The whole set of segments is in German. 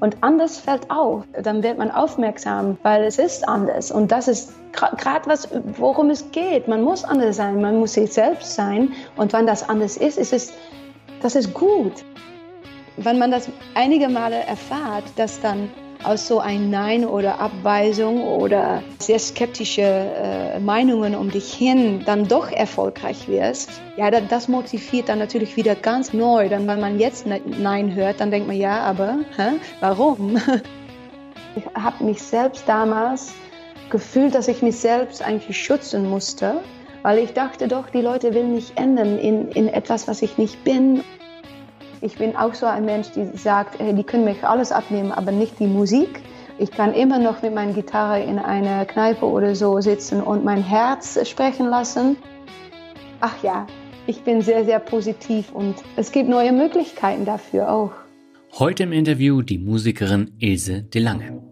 Und anders fällt auf, dann wird man aufmerksam, weil es ist anders. Und das ist gerade was, worum es geht. Man muss anders sein, man muss sich selbst sein. Und wenn das anders ist, ist es, das ist gut. Wenn man das einige Male erfahrt, dass dann aus so ein Nein oder Abweisung oder sehr skeptische äh, Meinungen um dich hin dann doch erfolgreich wirst, ja, das motiviert dann natürlich wieder ganz neu. Dann, wenn man jetzt ne-, Nein hört, dann denkt man, ja, aber hä, warum? Ich habe mich selbst damals gefühlt, dass ich mich selbst eigentlich schützen musste, weil ich dachte doch, die Leute will mich ändern in, in etwas, was ich nicht bin. Ich bin auch so ein Mensch, die sagt, die können mich alles abnehmen, aber nicht die Musik. Ich kann immer noch mit meiner Gitarre in einer Kneipe oder so sitzen und mein Herz sprechen lassen. Ach ja, ich bin sehr, sehr positiv und es gibt neue Möglichkeiten dafür auch. Heute im Interview die Musikerin Ilse DeLange.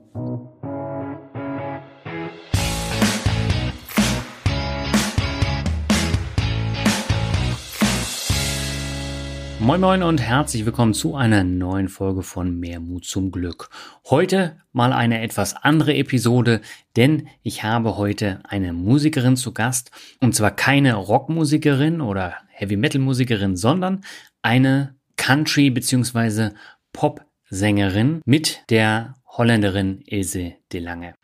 Moin Moin und herzlich willkommen zu einer neuen Folge von Mehr Mut zum Glück. Heute mal eine etwas andere Episode, denn ich habe heute eine Musikerin zu Gast und zwar keine Rockmusikerin oder Heavy Metal Musikerin, sondern eine Country bzw. Pop-Sängerin mit der Holländerin Ilse de Lange.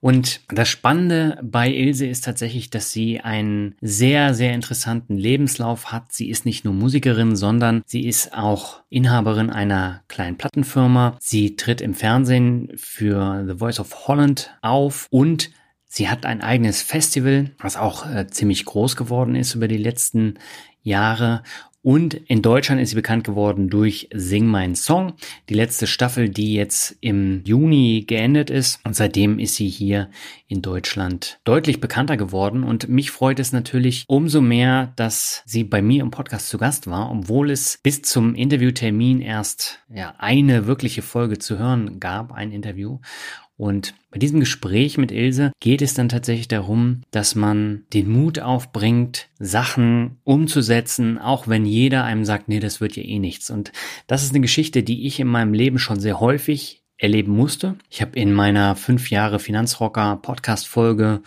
Und das Spannende bei Ilse ist tatsächlich, dass sie einen sehr, sehr interessanten Lebenslauf hat. Sie ist nicht nur Musikerin, sondern sie ist auch Inhaberin einer kleinen Plattenfirma. Sie tritt im Fernsehen für The Voice of Holland auf und Sie hat ein eigenes Festival, was auch äh, ziemlich groß geworden ist über die letzten Jahre und in Deutschland ist sie bekannt geworden durch Sing Mein Song, die letzte Staffel, die jetzt im Juni geendet ist. Und seitdem ist sie hier in Deutschland deutlich bekannter geworden. Und mich freut es natürlich umso mehr, dass sie bei mir im Podcast zu Gast war, obwohl es bis zum Interviewtermin erst ja, eine wirkliche Folge zu hören gab, ein Interview. Und bei diesem Gespräch mit Ilse geht es dann tatsächlich darum, dass man den Mut aufbringt, Sachen umzusetzen, auch wenn jeder einem sagt, nee, das wird ja eh nichts. Und das ist eine Geschichte, die ich in meinem Leben schon sehr häufig erleben musste. Ich habe in meiner fünf Jahre Finanzrocker Podcast Folge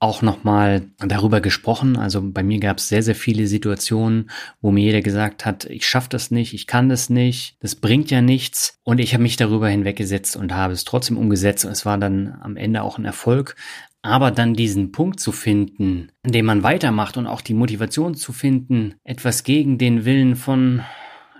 auch nochmal darüber gesprochen. Also bei mir gab es sehr, sehr viele Situationen, wo mir jeder gesagt hat, ich schaffe das nicht, ich kann das nicht, das bringt ja nichts. Und ich habe mich darüber hinweggesetzt und habe es trotzdem umgesetzt. Und es war dann am Ende auch ein Erfolg. Aber dann diesen Punkt zu finden, in dem man weitermacht und auch die Motivation zu finden, etwas gegen den Willen von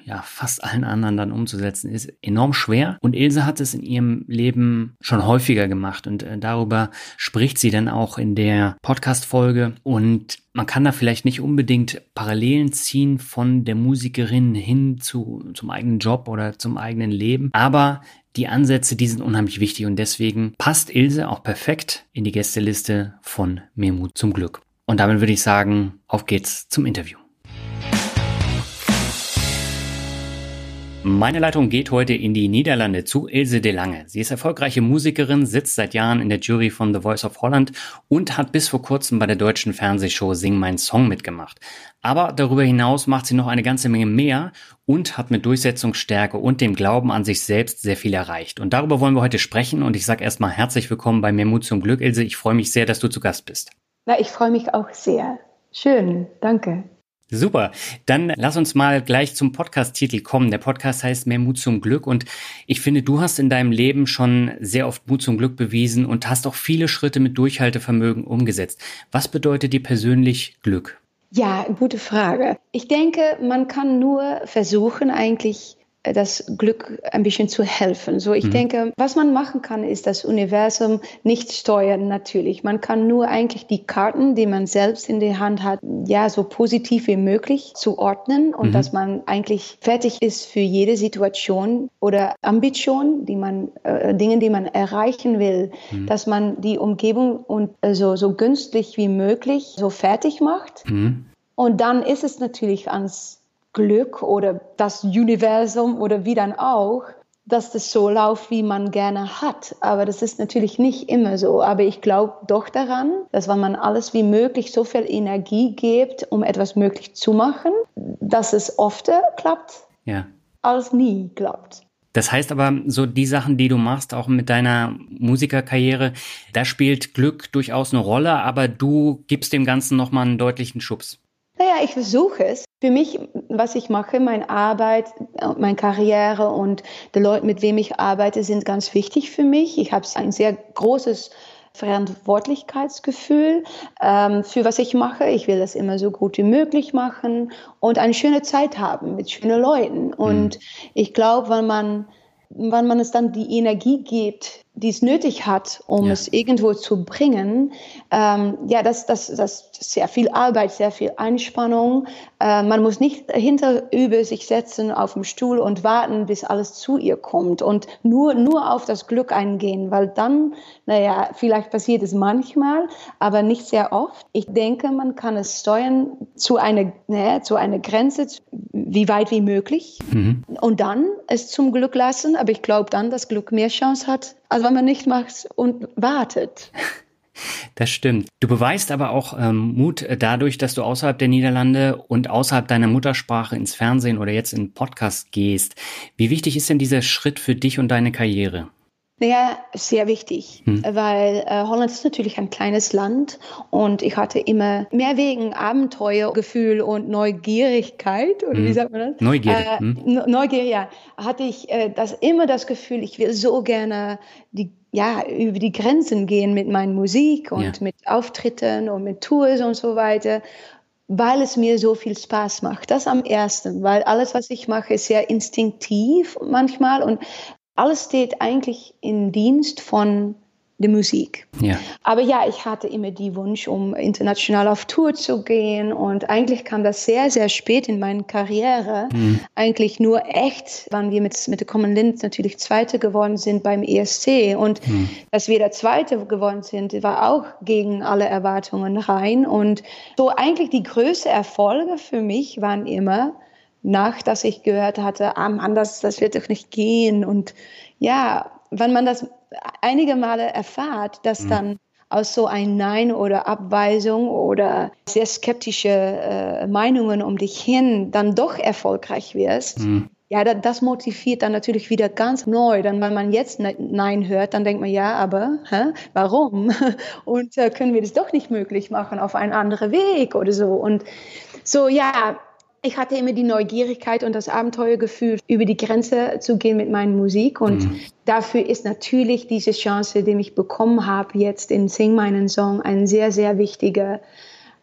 ja, fast allen anderen dann umzusetzen, ist enorm schwer. Und Ilse hat es in ihrem Leben schon häufiger gemacht und äh, darüber spricht sie dann auch in der Podcast-Folge. Und man kann da vielleicht nicht unbedingt Parallelen ziehen von der Musikerin hin zu, zum eigenen Job oder zum eigenen Leben. Aber die Ansätze, die sind unheimlich wichtig und deswegen passt Ilse auch perfekt in die Gästeliste von Mehr Mut zum Glück. Und damit würde ich sagen, auf geht's zum Interview. Meine Leitung geht heute in die Niederlande zu Ilse de Lange. Sie ist erfolgreiche Musikerin, sitzt seit Jahren in der Jury von The Voice of Holland und hat bis vor kurzem bei der deutschen Fernsehshow Sing Mein Song mitgemacht. Aber darüber hinaus macht sie noch eine ganze Menge mehr und hat mit Durchsetzungsstärke und dem Glauben an sich selbst sehr viel erreicht. Und darüber wollen wir heute sprechen und ich sage erstmal herzlich willkommen bei Mehr Mut zum Glück, Ilse. Ich freue mich sehr, dass du zu Gast bist. Na, ich freue mich auch sehr. Schön, danke. Super. Dann lass uns mal gleich zum Podcast-Titel kommen. Der Podcast heißt Mehr Mut zum Glück und ich finde, du hast in deinem Leben schon sehr oft Mut zum Glück bewiesen und hast auch viele Schritte mit Durchhaltevermögen umgesetzt. Was bedeutet dir persönlich Glück? Ja, gute Frage. Ich denke, man kann nur versuchen, eigentlich das Glück ein bisschen zu helfen. So, ich mhm. denke, was man machen kann, ist das Universum nicht steuern, natürlich. Man kann nur eigentlich die Karten, die man selbst in der Hand hat, ja, so positiv wie möglich zu ordnen und mhm. dass man eigentlich fertig ist für jede Situation oder Ambition, die man, äh, Dinge, die man erreichen will, mhm. dass man die Umgebung und äh, so, so günstig wie möglich so fertig macht. Mhm. Und dann ist es natürlich ans Glück oder das Universum oder wie dann auch, dass das so läuft, wie man gerne hat. Aber das ist natürlich nicht immer so. Aber ich glaube doch daran, dass wenn man alles wie möglich so viel Energie gibt, um etwas möglich zu machen, dass es oft klappt, ja. als nie klappt. Das heißt aber, so die Sachen, die du machst, auch mit deiner Musikerkarriere, da spielt Glück durchaus eine Rolle, aber du gibst dem Ganzen nochmal einen deutlichen Schubs. Naja, ich versuche es. Für mich, was ich mache, meine Arbeit, meine Karriere und die Leute, mit wem ich arbeite, sind ganz wichtig für mich. Ich habe ein sehr großes Verantwortlichkeitsgefühl ähm, für was ich mache. Ich will das immer so gut wie möglich machen und eine schöne Zeit haben mit schönen Leuten. Und mhm. ich glaube, wenn man, wenn man es dann die Energie gibt, die es nötig hat, um ja. es irgendwo zu bringen, ähm, ja, das, das, das ist sehr viel Arbeit, sehr viel Einspannung. Äh, man muss nicht hinter über sich setzen auf dem Stuhl und warten, bis alles zu ihr kommt und nur, nur auf das Glück eingehen, weil dann, naja, vielleicht passiert es manchmal, aber nicht sehr oft. Ich denke, man kann es steuern zu einer, naja, zu einer Grenze, wie weit wie möglich mhm. und dann es zum Glück lassen, aber ich glaube dann, dass Glück mehr Chance hat, als wenn man nicht macht und wartet. Das stimmt. Du beweist aber auch ähm, Mut dadurch, dass du außerhalb der Niederlande und außerhalb deiner Muttersprache ins Fernsehen oder jetzt in Podcast gehst. Wie wichtig ist denn dieser Schritt für dich und deine Karriere? Naja, sehr wichtig, hm. weil äh, Holland ist natürlich ein kleines Land und ich hatte immer mehr wegen Abenteuergefühl und Neugierigkeit, oder hm. wie sagt man das? Neugier. Äh, hm. Neugier, ja. Hatte ich äh, das immer das Gefühl, ich will so gerne die ja, über die Grenzen gehen mit meiner Musik und ja. mit Auftritten und mit Tours und so weiter, weil es mir so viel Spaß macht. Das am ersten, weil alles, was ich mache, ist sehr instinktiv manchmal und alles steht eigentlich im Dienst von der Musik. Ja. Aber ja, ich hatte immer die Wunsch, um international auf Tour zu gehen und eigentlich kam das sehr, sehr spät in meiner Karriere. Mhm. Eigentlich nur echt, wann wir mit, mit der Common Lind natürlich Zweite geworden sind beim ESC und mhm. dass wir der Zweite geworden sind, war auch gegen alle Erwartungen rein und so eigentlich die größten Erfolge für mich waren immer nach, dass ich gehört hatte, ah Mann, das, das wird doch nicht gehen. Und ja, wenn man das einige Male erfahrt, dass mhm. dann aus so ein Nein oder Abweisung oder sehr skeptische äh, Meinungen um dich hin dann doch erfolgreich wirst, mhm. ja, das, das, motiviert dann natürlich wieder ganz neu. Dann, wenn man jetzt ne-, Nein hört, dann denkt man, ja, aber hä, warum? Und äh, können wir das doch nicht möglich machen auf einen anderen Weg oder so? Und so, ja, ich hatte immer die Neugierigkeit und das Abenteuergefühl, über die Grenze zu gehen mit meiner Musik. Und mhm. dafür ist natürlich diese Chance, die ich bekommen habe, jetzt in Sing meinen Song, ein sehr, sehr wichtiger,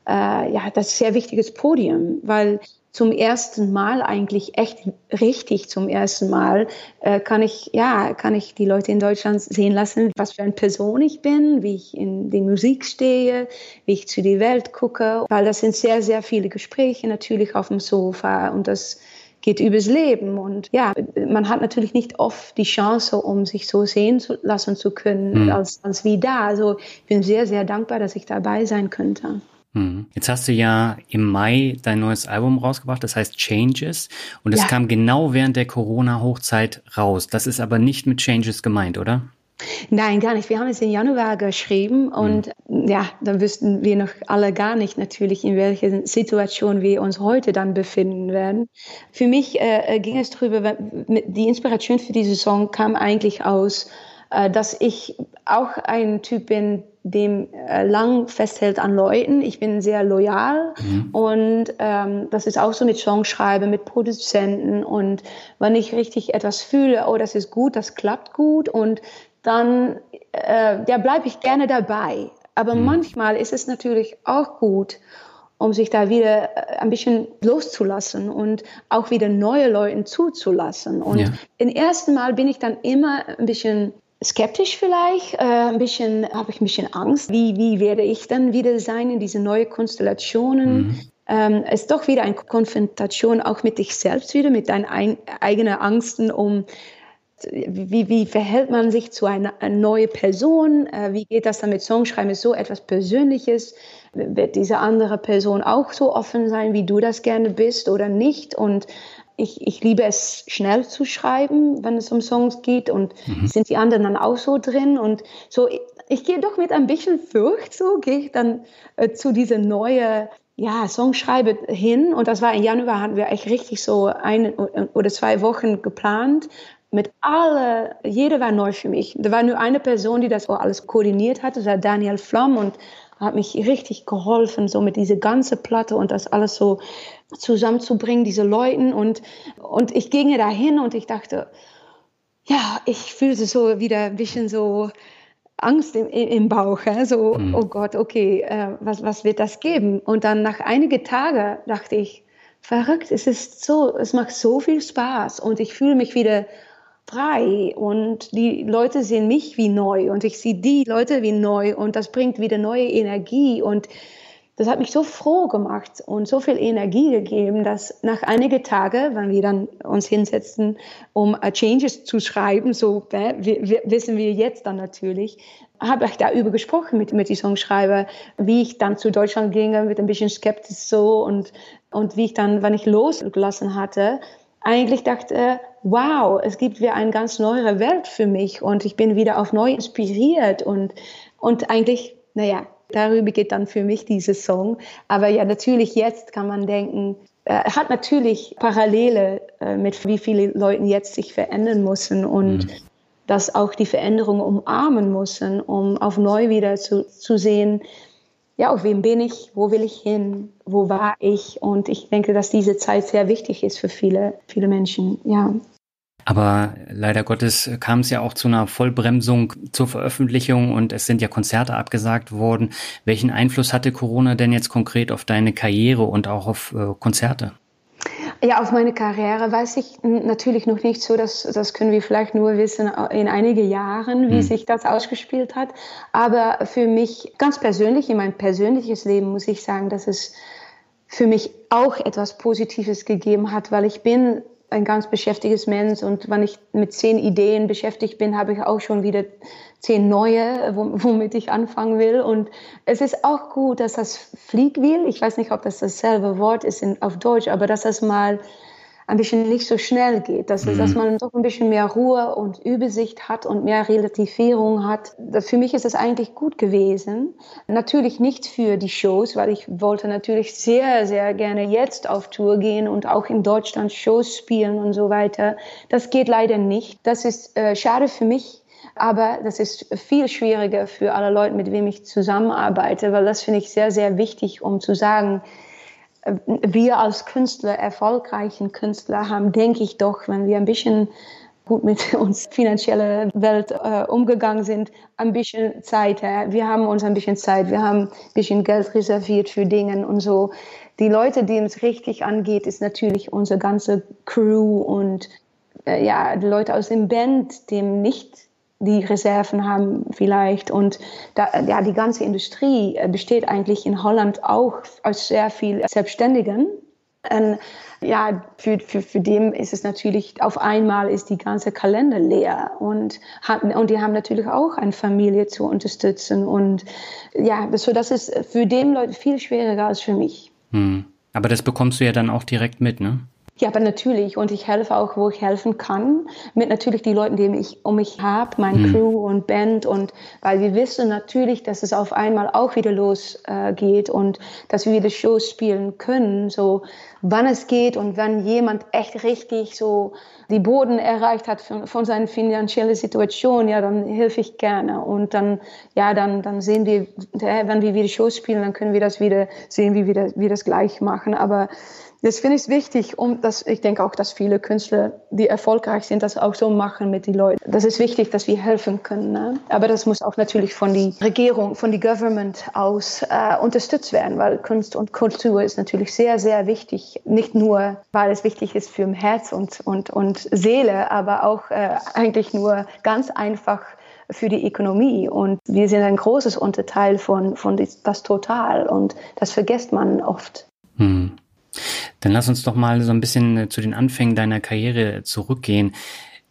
äh, ja, das sehr wichtiges Podium, weil zum ersten Mal eigentlich echt richtig zum ersten Mal äh, kann ich ja kann ich die Leute in Deutschland sehen lassen, was für eine Person ich bin, wie ich in die Musik stehe, wie ich zu der Welt gucke, weil das sind sehr sehr viele Gespräche natürlich auf dem Sofa und das geht übers Leben und ja, man hat natürlich nicht oft die Chance, um sich so sehen zu lassen zu können, mhm. als, als wie da. Also ich bin sehr, sehr dankbar, dass ich dabei sein könnte. Mhm. Jetzt hast du ja im Mai dein neues Album rausgebracht, das heißt Changes. Und es ja. kam genau während der Corona-Hochzeit raus. Das ist aber nicht mit Changes gemeint, oder? Nein, gar nicht. Wir haben es im Januar geschrieben und mhm. ja, dann wüssten wir noch alle gar nicht natürlich, in welcher Situation wir uns heute dann befinden werden. Für mich äh, äh ging es darüber, die Inspiration für diesen Song kam eigentlich aus, äh, dass ich auch ein Typ bin, dem äh, lang festhält an Leuten. Ich bin sehr loyal mhm. und ähm, das ist auch so mit Songschreiben, mit Produzenten und wenn ich richtig etwas fühle, oh, das ist gut, das klappt gut und dann äh, ja, bleibe ich gerne dabei. Aber mhm. manchmal ist es natürlich auch gut, um sich da wieder äh, ein bisschen loszulassen und auch wieder neue Leute zuzulassen. Und ja. im ersten Mal bin ich dann immer ein bisschen skeptisch vielleicht, äh, ein bisschen habe ich ein bisschen Angst. Wie, wie werde ich dann wieder sein in diese neuen Konstellationen? Mhm. Ähm, es ist doch wieder eine Konfrontation auch mit dich selbst wieder, mit deinen ein, eigenen Angsten um wie, wie verhält man sich zu einer, einer neuen Person? Äh, wie geht das dann mit Songschreiben? Ist so etwas Persönliches? Wird diese andere Person auch so offen sein, wie du das gerne bist oder nicht? Und ich, ich liebe es, schnell zu schreiben, wenn es um Songs geht. Und mhm. sind die anderen dann auch so drin? Und so, ich, ich gehe doch mit ein bisschen Furcht, so gehe ich dann äh, zu dieser neuen ja, Songschreibe hin. Und das war im Januar, hatten wir echt richtig so ein oder zwei Wochen geplant mit alle, jeder war neu für mich. Da war nur eine Person, die das alles koordiniert hat, das war Daniel Flamm und hat mich richtig geholfen, so mit dieser ganzen Platte und das alles so zusammenzubringen, diese Leuten und, und ich ging dahin und ich dachte, ja, ich fühlte so wieder ein bisschen so Angst im, im Bauch, so, mhm. oh Gott, okay, äh, was, was wird das geben? Und dann nach einigen Tagen dachte ich, verrückt, es ist so, es macht so viel Spaß und ich fühle mich wieder frei und die Leute sehen mich wie neu und ich sehe die Leute wie neu und das bringt wieder neue Energie und das hat mich so froh gemacht und so viel Energie gegeben, dass nach einigen Tagen, wenn wir dann uns hinsetzen, um Changes zu schreiben, so äh, wissen wir jetzt dann natürlich, habe ich da über gesprochen mit, mit die Songschreiber, wie ich dann zu Deutschland ging, mit ein bisschen skeptisch so und, und wie ich dann, wenn ich losgelassen hatte, eigentlich dachte, wow, es gibt wieder eine ganz neue Welt für mich und ich bin wieder auf neu inspiriert und, und eigentlich, naja, darüber geht dann für mich dieser Song. Aber ja, natürlich jetzt kann man denken, äh, hat natürlich Parallele äh, mit wie viele Leute jetzt sich verändern müssen und mhm. dass auch die Veränderungen umarmen müssen, um auf neu wieder zu, zu sehen, ja, auf wem bin ich, wo will ich hin, wo war ich? Und ich denke, dass diese Zeit sehr wichtig ist für viele, viele Menschen, ja. Aber leider Gottes kam es ja auch zu einer Vollbremsung zur Veröffentlichung und es sind ja Konzerte abgesagt worden. Welchen Einfluss hatte Corona denn jetzt konkret auf deine Karriere und auch auf äh, Konzerte? Ja, auf meine Karriere weiß ich natürlich noch nicht so, dass das können wir vielleicht nur wissen in einigen Jahren, wie hm. sich das ausgespielt hat. Aber für mich ganz persönlich, in mein persönliches Leben muss ich sagen, dass es für mich auch etwas Positives gegeben hat, weil ich bin ein ganz beschäftigtes Mensch und wenn ich mit zehn Ideen beschäftigt bin, habe ich auch schon wieder zehn neue, womit ich anfangen will. Und es ist auch gut, dass das Fliegwheel, ich weiß nicht, ob das dasselbe Wort ist in, auf Deutsch, aber dass das mal ein bisschen nicht so schnell geht, dass, mhm. dass man doch ein bisschen mehr Ruhe und Übersicht hat und mehr Relativierung hat. Für mich ist es eigentlich gut gewesen. Natürlich nicht für die Shows, weil ich wollte natürlich sehr, sehr gerne jetzt auf Tour gehen und auch in Deutschland Shows spielen und so weiter. Das geht leider nicht. Das ist äh, schade für mich. Aber das ist viel schwieriger für alle Leute, mit wem ich zusammenarbeite, weil das finde ich sehr, sehr wichtig, um zu sagen, wir als Künstler, erfolgreichen Künstler haben, denke ich doch, wenn wir ein bisschen gut mit uns finanzielle Welt äh, umgegangen sind, ein bisschen Zeit. Äh, wir haben uns ein bisschen Zeit, wir haben ein bisschen Geld reserviert für Dinge und so. Die Leute, denen es richtig angeht, ist natürlich unsere ganze Crew und äh, ja, die Leute aus dem Band, dem nicht die Reserven haben vielleicht. Und da, ja, die ganze Industrie äh, besteht eigentlich in Holland auch aus sehr viel Selbstständigen. Und ja, für, für, für dem ist es natürlich, auf einmal ist die ganze Kalender leer und, und die haben natürlich auch eine Familie zu unterstützen. Und ja, so das ist für den Leute viel schwieriger als für mich. Hm. Aber das bekommst du ja dann auch direkt mit, ne? Ja, aber natürlich. Und ich helfe auch, wo ich helfen kann. Mit natürlich die Leuten, die ich um mich habe, mein mhm. Crew und Band. Und weil wir wissen natürlich, dass es auf einmal auch wieder losgeht äh, und dass wir wieder Shows spielen können. So, wann es geht und wenn jemand echt richtig so die Boden erreicht hat von, von seiner finanziellen Situation, ja, dann helfe ich gerne. Und dann, ja, dann, dann sehen wir, wenn wir wieder Shows spielen, dann können wir das wieder sehen, wie wir das, wir das gleich machen. Aber Das finde ich wichtig, um das, ich denke auch, dass viele Künstler, die erfolgreich sind, das auch so machen mit den Leuten. Das ist wichtig, dass wir helfen können. Ne? Aber das muss auch natürlich von der Regierung, von der Government aus äh, unterstützt werden, weil Kunst und Kultur ist natürlich sehr, sehr wichtig. Nicht nur, weil es wichtig ist für Herz und, und, und Seele, aber auch äh, eigentlich nur ganz einfach für die Ökonomie. Und wir sind ein großes Unterteil von, von das Total. Und das vergisst man oft. Hm. Dann lass uns doch mal so ein bisschen äh, zu den Anfängen deiner Karriere zurückgehen.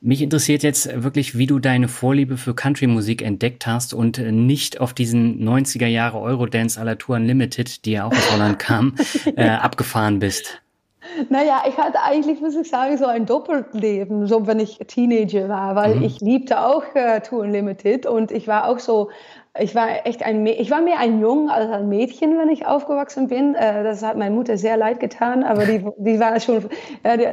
Mich interessiert jetzt wirklich, wie du deine Vorliebe für Country-Musik entdeckt hast und äh, nicht auf diesen 90er Jahre Eurodance à la Tour Unlimited, die ja auch aus Holland kam, äh, abgefahren bist. Naja, ich hatte eigentlich, muss ich sagen, so ein Doppelleben, so wenn ich Teenager war, weil mhm. ich liebte auch äh, Tour Unlimited und ich war auch so ich war echt ein, ich war mehr ein Jung als ein Mädchen, wenn ich aufgewachsen bin. Äh, das hat meiner Mutter sehr leid getan, aber die, die war schon,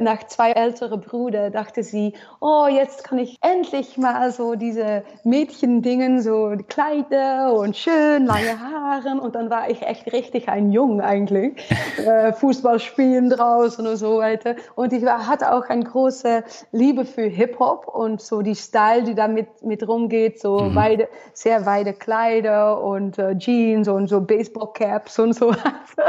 nach zwei älteren Brüdern dachte sie, oh, jetzt kann ich endlich mal so diese Mädchendingen, so Kleider und schön lange Haare. Und dann war ich echt richtig ein Jung eigentlich. Äh, Fußball spielen draußen und so weiter. Und ich war, hatte auch eine große Liebe für Hip-Hop und so die Style, die da mit, mit rumgeht, so mhm. weide, sehr weite Kleider Kleider und äh, Jeans und so Baseballcaps und so.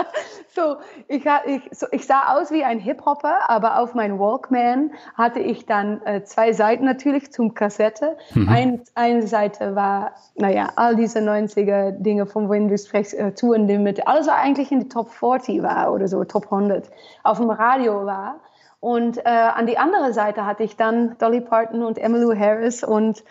so, ich, ich, so, ich sah aus wie ein Hip-Hopper, aber auf meinem Walkman hatte ich dann äh, zwei Seiten natürlich zum Kassette. Mhm. Ein, eine Seite war, naja, all diese 90er Dinge, von wohin du sprichst, äh, Touren Limit, alles was eigentlich in die Top 40 war oder so, Top 100, auf dem Radio war. Und äh, an die andere Seite hatte ich dann Dolly Parton und Emmylou Harris und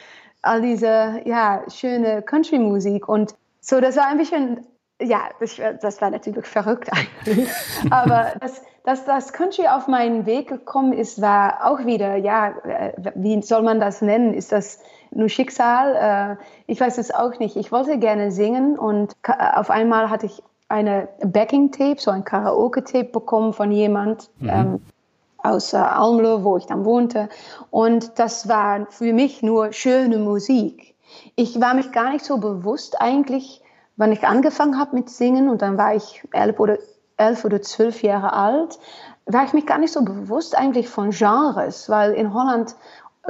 all diese ja, schöne Country-Musik. Und so, das war ein bisschen, ja, das, das war natürlich verrückt eigentlich. Aber dass, dass das Country auf meinen Weg gekommen ist, war auch wieder, ja, äh, wie soll man das nennen? Ist das nur Schicksal? Äh, ich weiß es auch nicht. Ich wollte gerne singen und auf einmal hatte ich eine Backing-Tape, so ein Karaoke-Tape bekommen von jemand. Mhm. Ähm, aus äh, Almelo, wo ich dann wohnte. Und das war für mich nur schöne Musik. Ich war mich gar nicht so bewusst eigentlich, wann ich angefangen habe mit Singen und dann war ich elf oder, elf oder zwölf Jahre alt, war ich mich gar nicht so bewusst eigentlich von Genres, weil in Holland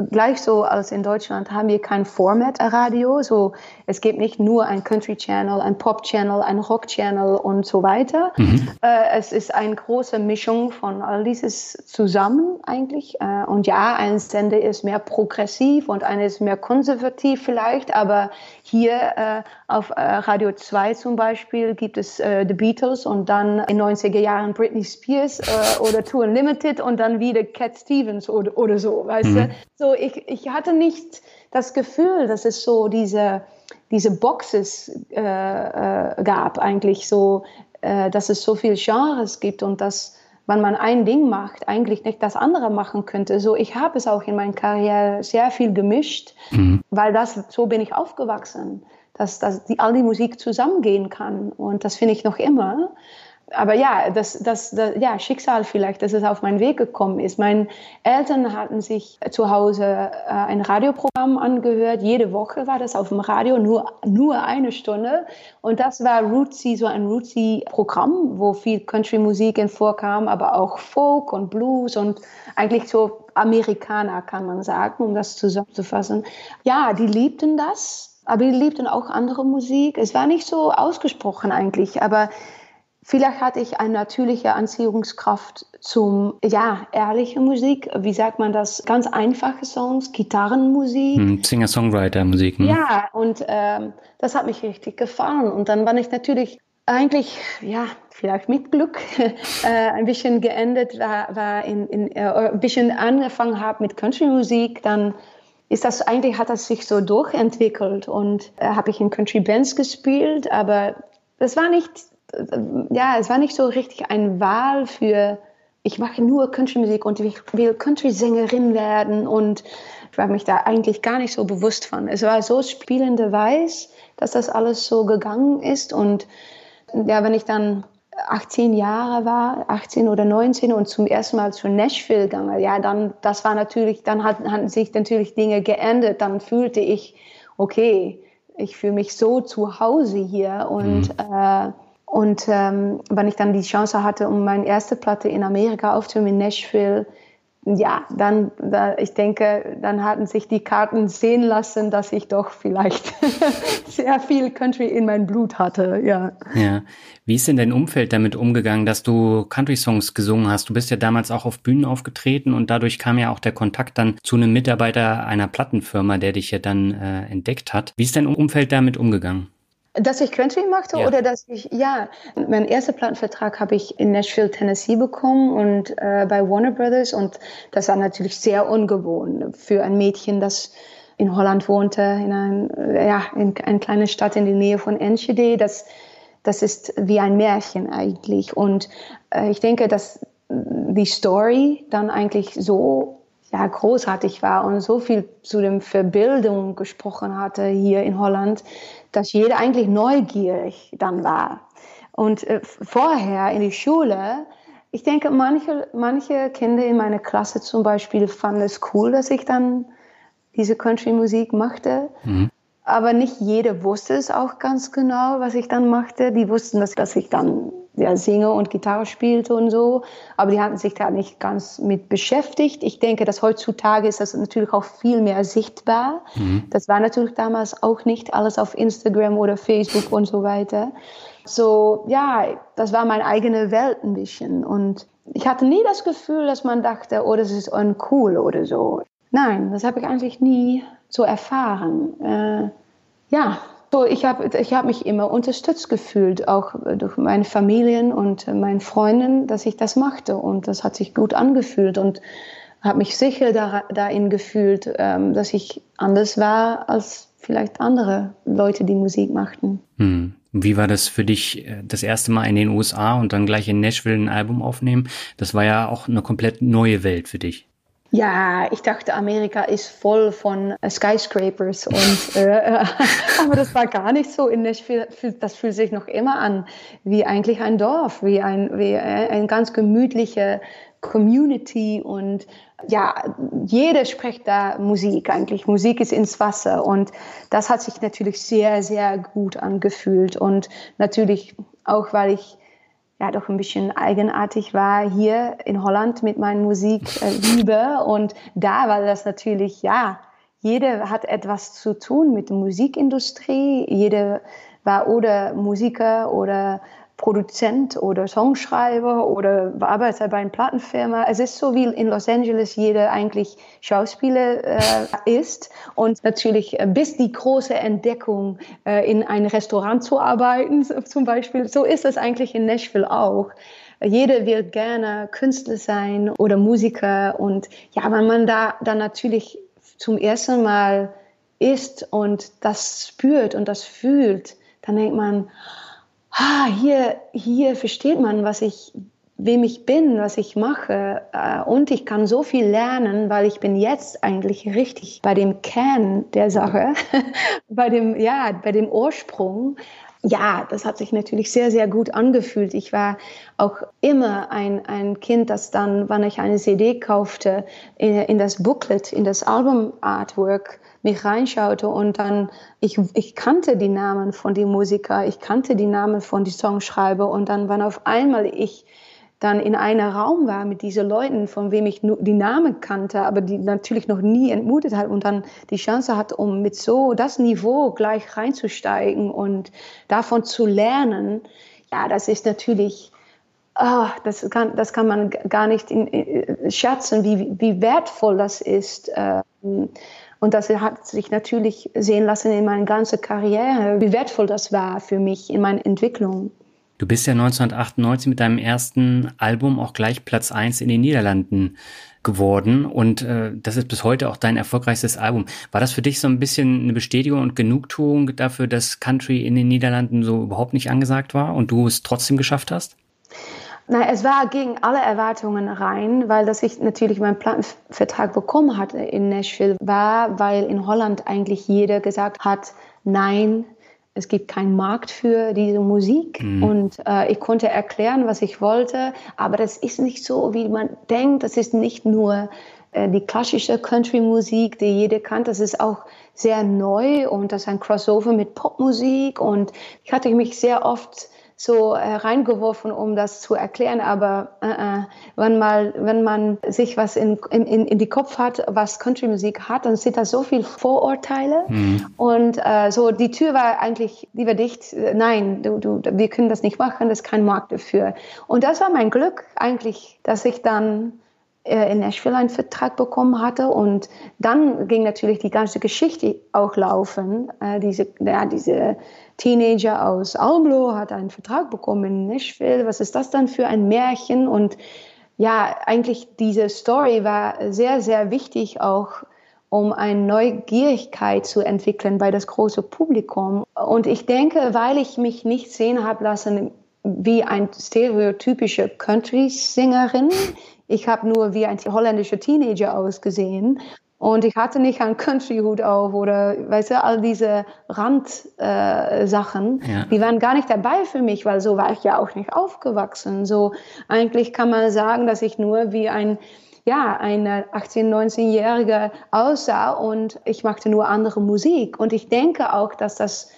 gleich so als in Deutschland haben wir kein Format-Radio. So, es gibt nicht nur ein Country-Channel, ein Pop-Channel, ein Rock-Channel und so weiter. Mhm. Äh, es ist eine große Mischung von all dieses zusammen eigentlich. Äh, und ja, ein Sender ist mehr progressiv und einer ist mehr konservativ vielleicht, aber hier äh, auf äh, Radio 2 zum Beispiel gibt es äh, The Beatles und dann in 90er Jahren Britney Spears äh, oder Tour Unlimited und dann wieder Cat Stevens oder, oder so, weißt mhm. du? So, ich, ich hatte nicht das Gefühl, dass es so diese, diese Boxes äh, äh, gab, eigentlich so, dass es so viele Genres gibt und dass wenn man ein Ding macht, eigentlich nicht das andere machen könnte. So, ich habe es auch in meiner Karriere sehr viel gemischt, mhm. weil das, so bin ich aufgewachsen, dass, dass die, all die Musik zusammengehen kann. Und das finde ich noch immer aber ja, das, das, das, ja, Schicksal vielleicht, dass es auf meinen Weg gekommen ist. Meine Eltern hatten sich zu Hause äh, ein Radioprogramm angehört. Jede Woche war das auf dem Radio, nur, nur eine Stunde. Und das war Rootsy, so ein Rootsy-Programm, wo viel Country-Musik vorkam, aber auch Folk und Blues und eigentlich so Amerikaner, kann man sagen, um das zusammenzufassen. Ja, die liebten das, aber die liebten auch andere Musik. Es war nicht so ausgesprochen eigentlich, aber Vielleicht hatte ich eine natürliche Anziehungskraft zum, ja, ehrliche Musik. Wie sagt man das? Ganz einfache Songs, Gitarrenmusik. Hm, Singer-Songwriter-Musik. Ne? Ja, und ähm, das hat mich richtig gefallen. Und dann war ich natürlich eigentlich, ja, vielleicht mit Glück, äh, ein bisschen geendet, war, war in, in, äh, ein bisschen angefangen habe mit Country-Musik, dann ist das eigentlich, hat das sich so durchentwickelt und äh, habe ich in Country Bands gespielt, aber das war nicht ja, es war nicht so richtig eine Wahl für, ich mache nur Country-Musik und ich will Country-Sängerin werden und ich war mich da eigentlich gar nicht so bewusst von. Es war so spielende Weiß, dass das alles so gegangen ist und ja, wenn ich dann 18 Jahre war, 18 oder 19 und zum ersten Mal zu Nashville gegangen, ja, dann, das war natürlich, dann hatten, hatten sich natürlich Dinge geändert, dann fühlte ich, okay, ich fühle mich so zu Hause hier und mhm. äh, Und ähm, wenn ich dann die Chance hatte, um meine erste Platte in Amerika aufzunehmen, in Nashville, ja, dann, da, ich denke, dann hatten sich die Karten sehen lassen, dass ich doch vielleicht sehr viel Country in mein Blut hatte, ja. Ja. Wie ist denn dein Umfeld damit umgegangen, dass du Country-Songs gesungen hast? Du bist ja damals auch auf Bühnen aufgetreten und dadurch kam ja auch der Kontakt dann zu einem Mitarbeiter einer Plattenfirma, der dich ja dann äh, entdeckt hat. Wie ist dein Umfeld damit umgegangen? Dass ich Country machte ja. oder dass ich, ja, mein erster Plattenvertrag habe ich in Nashville, Tennessee bekommen und äh, bei Warner Brothers und das war natürlich sehr ungewohnt für ein Mädchen, das in Holland wohnte, in, ein, ja, in eine kleine Stadt in der Nähe von Enschede. Das, das ist wie ein Märchen eigentlich und äh, ich denke, dass die Story dann eigentlich so ja, großartig war und so viel zu dem Verbildung gesprochen hatte hier in Holland, dass jeder eigentlich neugierig dann war. Und äh, vorher in die Schule, ich denke, manche, manche Kinder in meiner Klasse zum Beispiel fanden es cool, dass ich dann diese Country-Musik machte. Mhm. Aber nicht jeder wusste es auch ganz genau, was ich dann machte. Die wussten, dass, dass ich dann ja, singe und Gitarre spielte und so. Aber die hatten sich da nicht ganz mit beschäftigt. Ich denke, dass heutzutage ist das natürlich auch viel mehr sichtbar. Mhm. Das war natürlich damals auch nicht alles auf Instagram oder Facebook und so weiter. So, ja, das war meine eigene Welt ein bisschen. Und ich hatte nie das Gefühl, dass man dachte, oh, das ist uncool oder so. Nein, das habe ich eigentlich nie so erfahren. Äh, ja, so, ich habe ich hab mich immer unterstützt gefühlt, auch durch meine Familien und meine Freunde, dass ich das machte. Und das hat sich gut angefühlt und habe mich sicher da, darin gefühlt, ähm, dass ich anders war als vielleicht andere Leute, die Musik machten. Hm. Wie war das für dich, äh, das erste Mal in den USA und dann gleich in Nashville ein Album aufnehmen? Das war ja auch eine komplett neue Welt für dich. Ja, ich dachte, Amerika ist voll von äh, Skyscrapers und äh, aber das war gar nicht so. In Nashville, das fühlt sich noch immer an wie eigentlich ein Dorf, wie ein wie ein ganz gemütliche Community und ja, jeder spricht da Musik eigentlich. Musik ist ins Wasser und das hat sich natürlich sehr, sehr gut angefühlt und natürlich auch, weil ich ja doch ein bisschen eigenartig war hier in Holland mit meiner Musikliebe. und da war das natürlich, ja, jeder hat etwas zu tun mit der Musikindustrie. Jeder war oder Musiker oder Produzent oder Songschreiber oder Arbeiter bei einer Plattenfirma. Es ist so wie in Los Angeles jeder eigentlich Schauspieler äh, ist und natürlich äh, bis die große Entdeckung äh, in ein Restaurant zu arbeiten zum Beispiel. So ist es eigentlich in Nashville auch. Jeder will gerne Künstler sein oder Musiker und ja, wenn man da dann natürlich zum ersten Mal ist und das spürt und das fühlt, dann denkt man, ah, hier, hier versteht man, was ich, wem ich bin, was ich mache. Äh, und ich kann so viel lernen, weil ich bin jetzt eigentlich richtig bei dem Kern der Sache, bei dem, ja, bei dem Ursprung. Ja, das hat sich natürlich sehr, sehr gut angefühlt. Ich war auch immer ein, ein Kind, das dann, wann ich eine CD kaufte, in, in das Booklet, in das Album-Artwork mich reinschaute und dann, ich, ich kannte die Namen von den Musiker, ich kannte die Namen von den Songschreiber und dann, wann auf einmal ich dann in einem Raum war mit diesen Leuten, von wem ich nur die Namen kannte, aber die natürlich noch nie entmutet hat und dann die Chance hat, um mit so das Niveau gleich reinzusteigen und davon zu lernen, ja, das ist natürlich, oh, das, kann, das kann man gar nicht in, in, schätzen, wie, wie wertvoll das ist. Ähm, und das hat sich natürlich sehen lassen in meiner ganzen Karriere, wie wertvoll das war für mich in meiner Entwicklung. Du bist ja 1998 mit deinem ersten Album auch gleich Platz 1 in den Niederlanden geworden und äh, das ist bis heute auch dein erfolgreichstes Album. War das für dich so ein bisschen eine Bestätigung und Genugtuung dafür, dass Country in den Niederlanden so überhaupt nicht angesagt war und du es trotzdem geschafft hast? Nein, es war gegen alle Erwartungen rein, weil dass ich natürlich meinen Plattenvertrag bekommen hatte in Nashville, war, weil in Holland eigentlich jeder gesagt hat, nein, es gibt keinen Markt für diese Musik mhm. und äh, ich konnte erklären, was ich wollte, aber das ist nicht so, wie man denkt. Das ist nicht nur äh, die klassische Country-Musik, die jeder kennt. Das ist auch sehr neu und das ist ein Crossover mit Popmusik und ich hatte mich sehr oft so äh, reingeworfen, um das zu erklären. Aber äh, äh, wenn, mal, wenn man sich was in, in, in die Kopf hat, was Country-Musik hat, dann sind da so viel Vorurteile. Mhm. Und äh, so die Tür war eigentlich lieber dicht. Nein, du, du, wir können das nicht machen, das ist kein Markt dafür. Und das war mein Glück eigentlich, dass ich dann äh, in Nashville einen Vertrag bekommen hatte. Und dann ging natürlich die ganze Geschichte auch laufen. Diese, ja, diese Teenager aus Almelo hat einen Vertrag bekommen in Nashville. Was ist das dann für ein Märchen? Und ja, eigentlich diese Story war sehr, sehr wichtig auch um eine Neugierigkeit zu entwickeln bei das große Publikum. Und ich denke, weil ich mich nicht sehen habe lassen wie ein stereotypische Country-Sängerin, ich habe nur wie ein holländischer Teenager ausgesehen. Und ich hatte nicht einen Country-Hut auf oder, weißt du, all diese Randsachen, äh, ja. die waren gar nicht dabei für mich, weil so war ich ja auch nicht aufgewachsen. So, eigentlich kann man sagen, dass ich nur wie ein, ja, eine 18-, 19-Jährige aussah und ich machte nur andere Musik. Und ich denke auch, dass das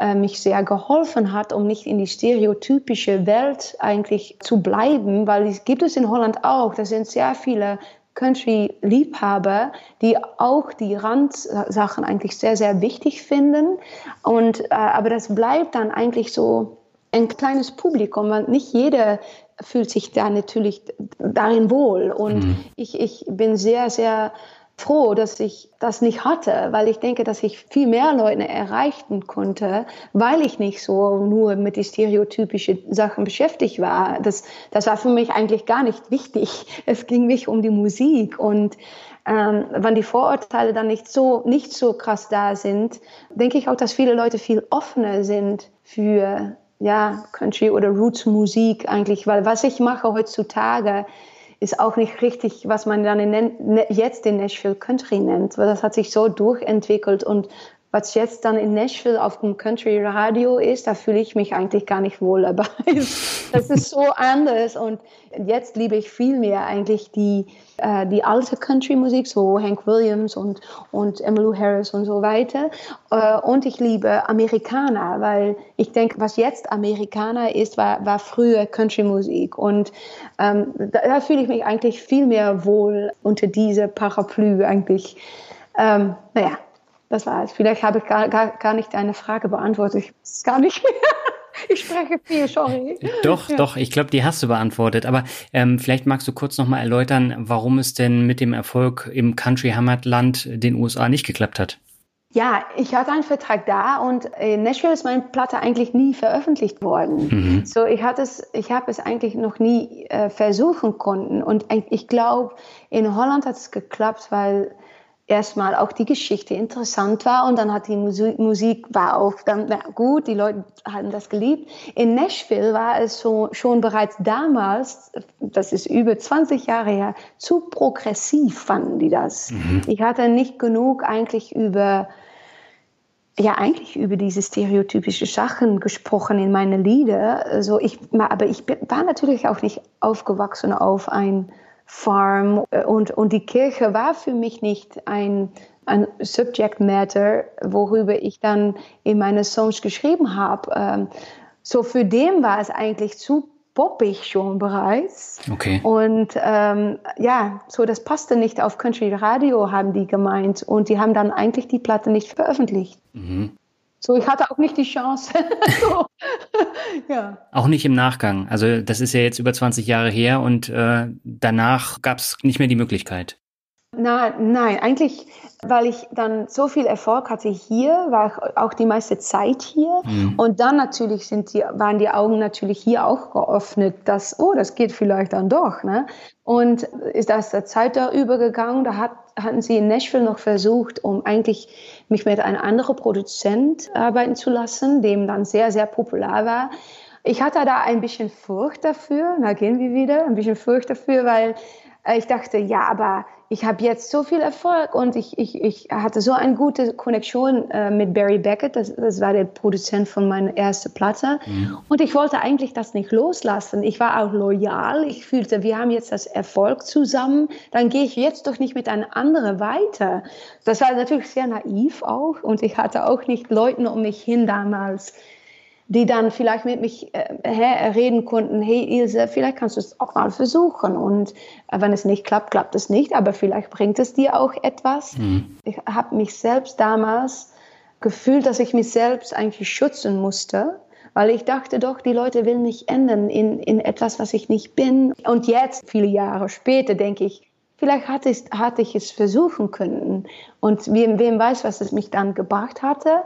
äh, mich sehr geholfen hat, um nicht in die stereotypische Welt eigentlich zu bleiben, weil es gibt es in Holland auch. Da sind sehr viele Country-Liebhaber, die auch die Randsachen eigentlich sehr, sehr wichtig finden. Und, äh, aber das bleibt dann eigentlich so ein kleines Publikum, weil nicht jeder fühlt sich da natürlich darin wohl. Und mhm. ich, ich bin sehr, sehr froh, dass ich das nicht hatte, weil ich denke, dass ich viel mehr Leute erreichen konnte, weil ich nicht so nur mit den stereotypischen Sachen beschäftigt war. Das, das war für mich eigentlich gar nicht wichtig. Es ging mich um die Musik und ähm, wenn die Vorurteile dann nicht so, nicht so krass da sind, denke ich auch, dass viele Leute viel offener sind für ja, Country oder Roots Musik eigentlich, weil was ich mache heutzutage, ist auch nicht richtig, was man dann in, ne, jetzt in Nashville Country nennt, weil das hat sich so durchentwickelt und was jetzt dann in Nashville auf dem Country Radio ist, da fühle ich mich eigentlich gar nicht wohl dabei. Das ist so anders und jetzt liebe ich viel mehr eigentlich die, äh, die alte Country-Musik, so Hank Williams und, und Emmylou Harris und so weiter. Äh, und ich liebe Amerikaner, weil ich denke, was jetzt Amerikaner ist, war, war früher Country-Musik. Und ähm, da, da fühle ich mich eigentlich viel mehr wohl unter diese Paraply eigentlich. Ähm, naja, das war's. Vielleicht habe ich gar, gar, gar nicht deine Frage beantwortet. Ich weiß gar nicht mehr. Ich spreche viel, sorry. Doch, ja. doch, ich glaube, die hast du beantwortet. Aber ähm, vielleicht magst du kurz nochmal erläutern, warum es denn mit dem Erfolg im Country Heimatland den USA nicht geklappt hat. Ja, ich hatte einen Vertrag da und in Nashville ist meine Platte eigentlich nie veröffentlicht worden. Mhm. So, ich hatte es, ich habe es eigentlich noch nie äh, versuchen konnten. Und ich glaube, in Holland hat es geklappt, weil erstmal auch die Geschichte interessant war und dann hat die Musik, Musik war auch dann na gut, die Leute hatten das geliebt. In Nashville war es so, schon bereits damals, das ist über 20 Jahre her, zu progressiv fanden die das. Mhm. Ich hatte nicht genug eigentlich über ja eigentlich über diese stereotypische Sachen gesprochen in meine Lieder. Also ich, aber ich war natürlich auch nicht aufgewachsen auf ein Farm und, und die Kirche war für mich nicht ein, ein Subject Matter, worüber ich dann in meine Songs geschrieben habe. Ähm, so für den war es eigentlich zu poppig schon bereits. Okay. Und ähm, ja, so das passte nicht auf Country Radio, haben die gemeint. Und die haben dann eigentlich die Platte nicht veröffentlicht. Mhm. So, ich hatte auch nicht die Chance. ja. Auch nicht im Nachgang. Also das ist ja jetzt über 20 Jahre her und äh, danach gab es nicht mehr die Möglichkeit. Na, nein, eigentlich, weil ich dann so viel Erfolg hatte hier, war ich auch die meiste Zeit hier. Mhm. Und dann natürlich sind die, waren die Augen natürlich hier auch geöffnet, dass, oh, das geht vielleicht dann doch. Ne? Und ist das der Zeit da übergegangen, da hat, hatten sie in Nashville noch versucht, um eigentlich mich mit einem anderen Produzent arbeiten zu lassen, dem dann sehr, sehr populär war. Ich hatte da ein bisschen Furcht dafür, da gehen wir wieder, ein bisschen Furcht dafür, weil äh, ich dachte, ja, aber ich habe jetzt so viel Erfolg und ich, ich, ich hatte so eine gute Connection äh, mit Barry Beckett, das, das war der Produzent von meiner ersten Platte. Mhm. Und ich wollte eigentlich das nicht loslassen. Ich war auch loyal. Ich fühlte, wir haben jetzt das Erfolg zusammen, dann gehe ich jetzt doch nicht mit einem anderen weiter. Das war natürlich sehr naiv auch und ich hatte auch nicht Leute um mich hin damals, die dann vielleicht mit mich äh, reden konnten, hey Ilse, vielleicht kannst du es auch mal versuchen und äh, wenn es nicht klappt, klappt es nicht, aber vielleicht bringt es dir auch etwas. Mhm. Ich habe mich selbst damals gefühlt, dass ich mich selbst eigentlich schützen musste, weil ich dachte doch, die Leute will mich ändern in, in etwas, was ich nicht bin. Und jetzt, viele Jahre später, denke ich, vielleicht hatte ich, hatte ich es versuchen können. Und wem, wem weiß, was es mich dann gebracht hatte.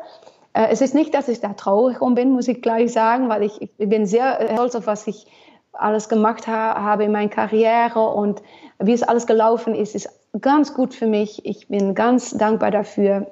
Äh, es ist nicht, dass ich da traurig um bin, muss ich gleich sagen, weil ich, ich bin sehr äh, stolz auf, was ich alles gemacht ha habe in meiner Karriere und wie es alles gelaufen ist, ist ganz gut für mich. Ich bin ganz dankbar dafür.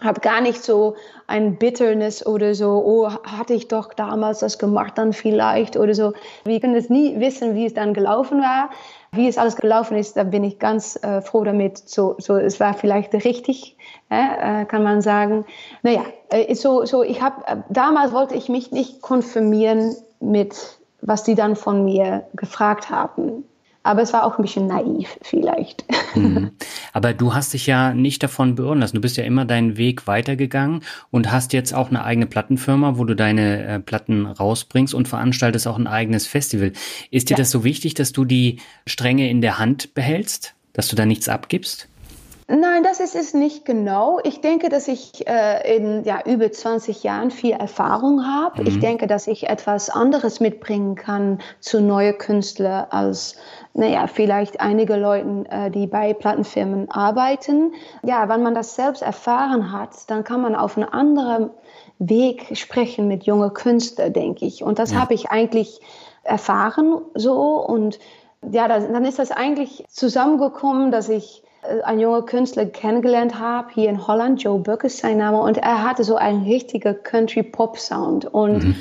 Habe gar nicht so ein Bitterness oder so, oh, hatte ich doch damals das gemacht, dann vielleicht oder so. Wir können es nie wissen, wie es dann gelaufen war. Wie es alles gelaufen ist, da bin ich ganz äh, froh damit. So, so, es war vielleicht richtig, äh, kann man sagen. Naja, äh, so, so ich habe äh, damals wollte ich mich nicht konfirmieren mit was die dann von mir gefragt haben. Aber es war auch ein bisschen naiv vielleicht. Mhm. Aber du hast dich ja nicht davon beirren lassen. Du bist ja immer deinen Weg weitergegangen und hast jetzt auch eine eigene Plattenfirma, wo du deine äh, Platten rausbringst und veranstaltest auch ein eigenes Festival. Ist dir ja. das so wichtig, dass du die Stränge in der Hand behältst, dass du da nichts abgibst? Nein, das ist es nicht genau. Ich denke, dass ich äh, in ja, über 20 Jahren viel Erfahrung habe. Mhm. Ich denke, dass ich etwas anderes mitbringen kann zu neuen Künstlern als, naja, vielleicht einige Leute, äh, die bei Plattenfirmen arbeiten. Ja, wenn man das selbst erfahren hat, dann kann man auf einen anderen Weg sprechen mit jungen Künstlern, denke ich. Und das ja. habe ich eigentlich erfahren so. Und ja, das, dann ist das eigentlich zusammengekommen, dass ich äh, ein junger Künstler kennengelernt habe, hier in Holland, Joe Buck ist sein Name, und er hatte so einen richtigen Country-Pop-Sound. Und mhm.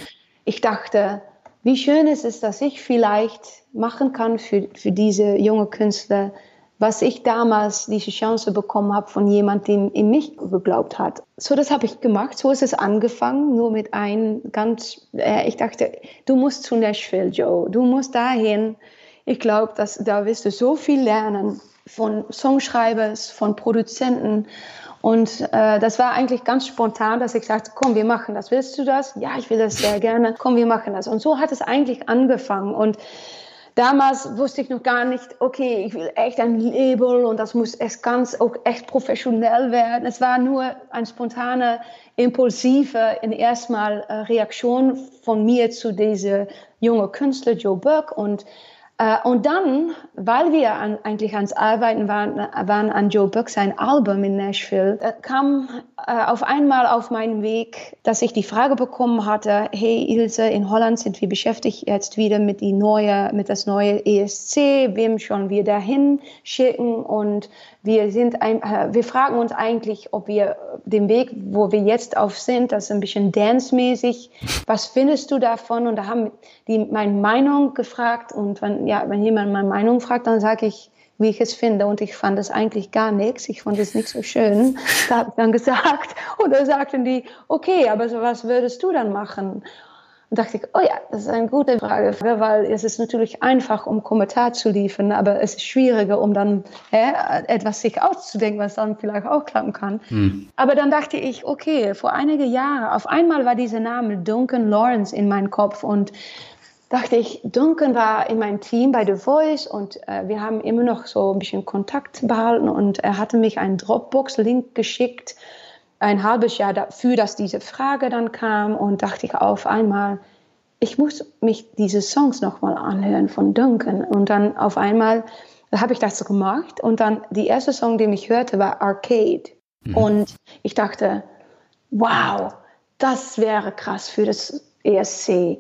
ich dachte, wie schön ist es, dass ich vielleicht machen kann für, für diese junge Künstler, was ich damals diese Chance bekommen habe von jemandem, der in mich geglaubt hat. So, das habe ich gemacht. So ist es angefangen, nur mit einem ganz, äh, ich dachte, du musst zu Nashville, Joe. Du musst dahin. Ich glaube, da wirst du so viel lernen von Songschreibers, von Produzenten. Und äh, das war eigentlich ganz spontan, dass ich sagte, komm, wir machen das. Willst du das? Ja, ich will das sehr gerne. Komm, wir machen das. Und so hat es eigentlich angefangen. Und damals wusste ich noch gar nicht, okay, ich will echt ein Label und das muss echt ganz, auch echt professionell werden. Es war nur eine spontane, impulsive, in erstmal äh, Reaktion von mir zu dieser junge Künstler Joe Burke und und dann, weil wir an, eigentlich ans Arbeiten waren, waren an Joe Buck sein Album in Nashville, äh, kam uh, auf einmal auf meinen Weg, dass ich die Frage bekommen hatte, hey Ilse, in Holland sind wir beschäftigt jetzt wieder mit, die neue, mit das neue ESC, wem schon wir dahin schicken und wir, sind ein, äh, wir fragen uns eigentlich, ob wir den Weg, wo wir jetzt auf sind, das ist ein bisschen dance-mäßig, was findest du davon? Und da haben die meine Meinung gefragt. Und wenn, ja, wenn jemand meine Meinung fragt, dann sage ich, wie ich es finde. Und ich fand es eigentlich gar nichts. Ich fand es nicht so schön. Da habe ich dann gesagt. Und da sagten die, okay, aber so was würdest du dann machen? Und dachte ich, oh ja, das ist eine gute Frage, weil es ist natürlich einfach, um Kommentar zu liefern, aber es ist schwieriger, um dann äh, etwas sich auszudenken, was dann vielleicht auch klappen kann. Hm. Aber dann dachte ich, okay, vor einige Jahre, auf einmal war dieser Name Duncan Lawrence in meinem Kopf und dachte ich, Duncan war in meinem Team bei The Voice und äh, wir haben immer noch so ein bisschen Kontakt behalten und er hatte mich einen Dropbox-Link geschickt, ein halbes Jahr dafür, dass diese Frage dann kam und dachte ich auf einmal, ich muss mich diese Songs nochmal anhören von Duncan. Und dann auf einmal habe ich das so gemacht und dann die erste Song, den ich hörte, war Arcade. Mhm. Und ich dachte, wow, das wäre krass für das ESC.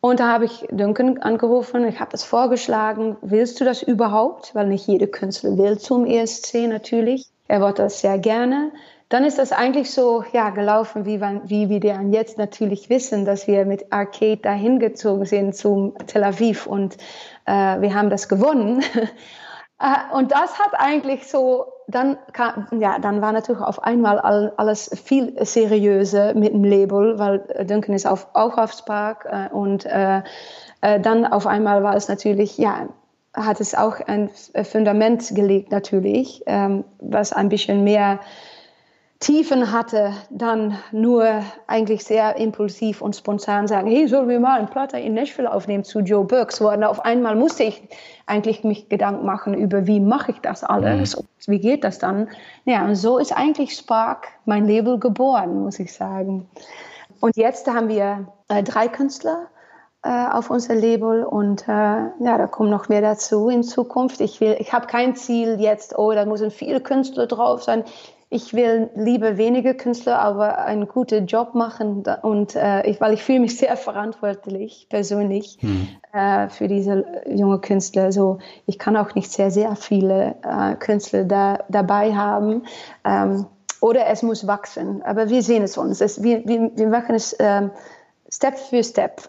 Und da habe ich Duncan angerufen, ich habe das vorgeschlagen, willst du das überhaupt? Weil nicht jede Künstler will zum ESC natürlich. Er wollte das sehr gerne dann ist das eigentlich so ja, gelaufen, wie, wie wir dann jetzt natürlich wissen, dass wir mit Arcade dahin gezogen sind zum Tel Aviv und äh, wir haben das gewonnen. Äh, und das hat eigentlich so, dann, kam, ja, dann war natürlich auf einmal alles viel seriöser mit dem Label, weil Duncan ist auf, auch auf Spark äh, und äh, äh, dann auf einmal war es natürlich, ja, hat es auch ein Fundament gelegt natürlich, ähm, was ein bisschen mehr Tiefen hatte, dann nur eigentlich sehr impulsiv und spontan sagen, hey, sollen wir mal einen Platte in Nashville aufnehmen zu Joe Burke? So, und auf einmal musste ich eigentlich mich Gedanken machen über, wie mache ich das alles? Mhm. Wie geht das dann? Ja, und so ist eigentlich Spark, mein Label, geboren, muss ich sagen. Und jetzt haben wir äh, drei Künstler äh, auf unser Label und äh, ja, da kommen noch mehr dazu in Zukunft. Ich will, ich habe kein Ziel jetzt, oh, da müssen viele Künstler drauf sein ich will lieber wenige Künstler, aber einen guten Job machen und äh, ich, weil ich fühle mich sehr verantwortlich persönlich hm. äh, für diese junge Künstler. So, ich kann auch nicht sehr sehr viele äh, Künstler da, dabei haben. Ähm, oder es muss wachsen, aber wir sehen es uns. Es, wir, wir, wir machen es ähm, Step für Step.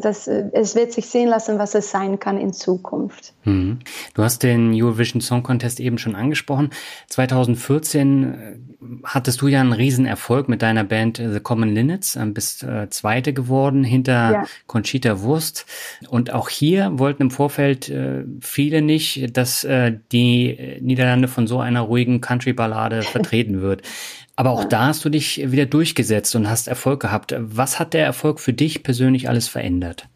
Das, es wird sich sehen lassen, was es sein kann in Zukunft. Hm. Du hast den Eurovision Song Contest eben schon angesprochen. 2014 äh, hattest du ja einen Riesenerfolg mit deiner Band The Common Linnets, äh, bist äh, Zweite geworden hinter ja. Conchita Wurst. Und auch hier wollten im Vorfeld äh, viele nicht, dass äh, die Niederlande von so einer ruhigen Country-Ballade vertreten wird. Aber auch da hast du dich wieder durchgesetzt und hast Erfolg gehabt. Was hat der Erfolg für dich persönlich alles verändert?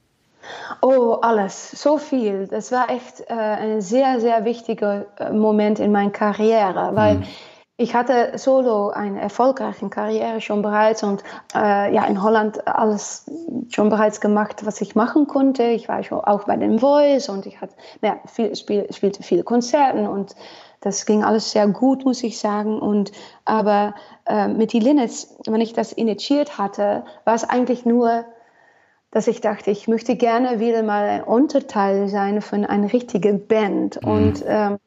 Oh, alles, so viel. Das war echt äh, ein sehr, sehr wichtiger äh, Moment in meiner Karriere, weil hm. ich hatte solo eine erfolgreiche Karriere schon bereits und äh, ja in Holland alles schon bereits gemacht, was ich machen konnte. Ich war schon auch bei den Voice und ich hatte, ja, viel, spiel, spielte viele Konzerten und das ging alles sehr gut, muss ich sagen. Und aber äh, mit die Linnets, wenn ich das initiiert hatte, war es eigentlich nur, dass ich dachte, ich möchte gerne wieder mal ein Unterteil sein von einer richtigen Band. Mhm. Und ähm,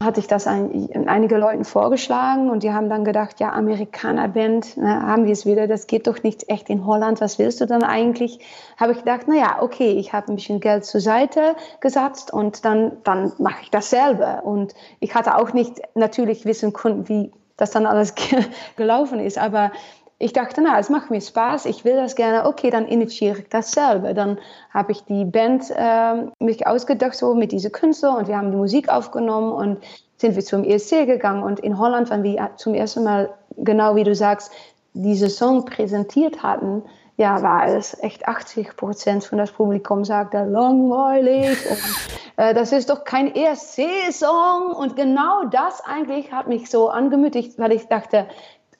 hatte ich das ein, einige Leuten vorgeschlagen und die haben dann gedacht, ja, Amerikaner-Band, haben wir es wieder, das geht doch nicht echt in Holland, was willst du dann eigentlich? Habe ich gedacht, na ja, okay, ich habe ein bisschen Geld zur Seite gesetzt und dann, dann mache ich das selber. Und ich hatte auch nicht natürlich wissen können, wie das dann alles gelaufen ist, aber ich dachte, na, es macht mir Spaß, ich will das gerne, okay, dann initiiere ich das selber. Dann habe ich die Band äh, mich ausgedacht, so mit diesen Künstlern und wir haben die Musik aufgenommen und sind wir zum ESC gegangen und in Holland, wenn wir zum ersten Mal, genau wie du sagst, diese Song präsentiert hatten, ja, war es echt 80 Prozent von das Publikum sagte, langweilig und äh, das ist doch kein ESC-Song und genau das eigentlich hat mich so angemütigt, weil ich dachte,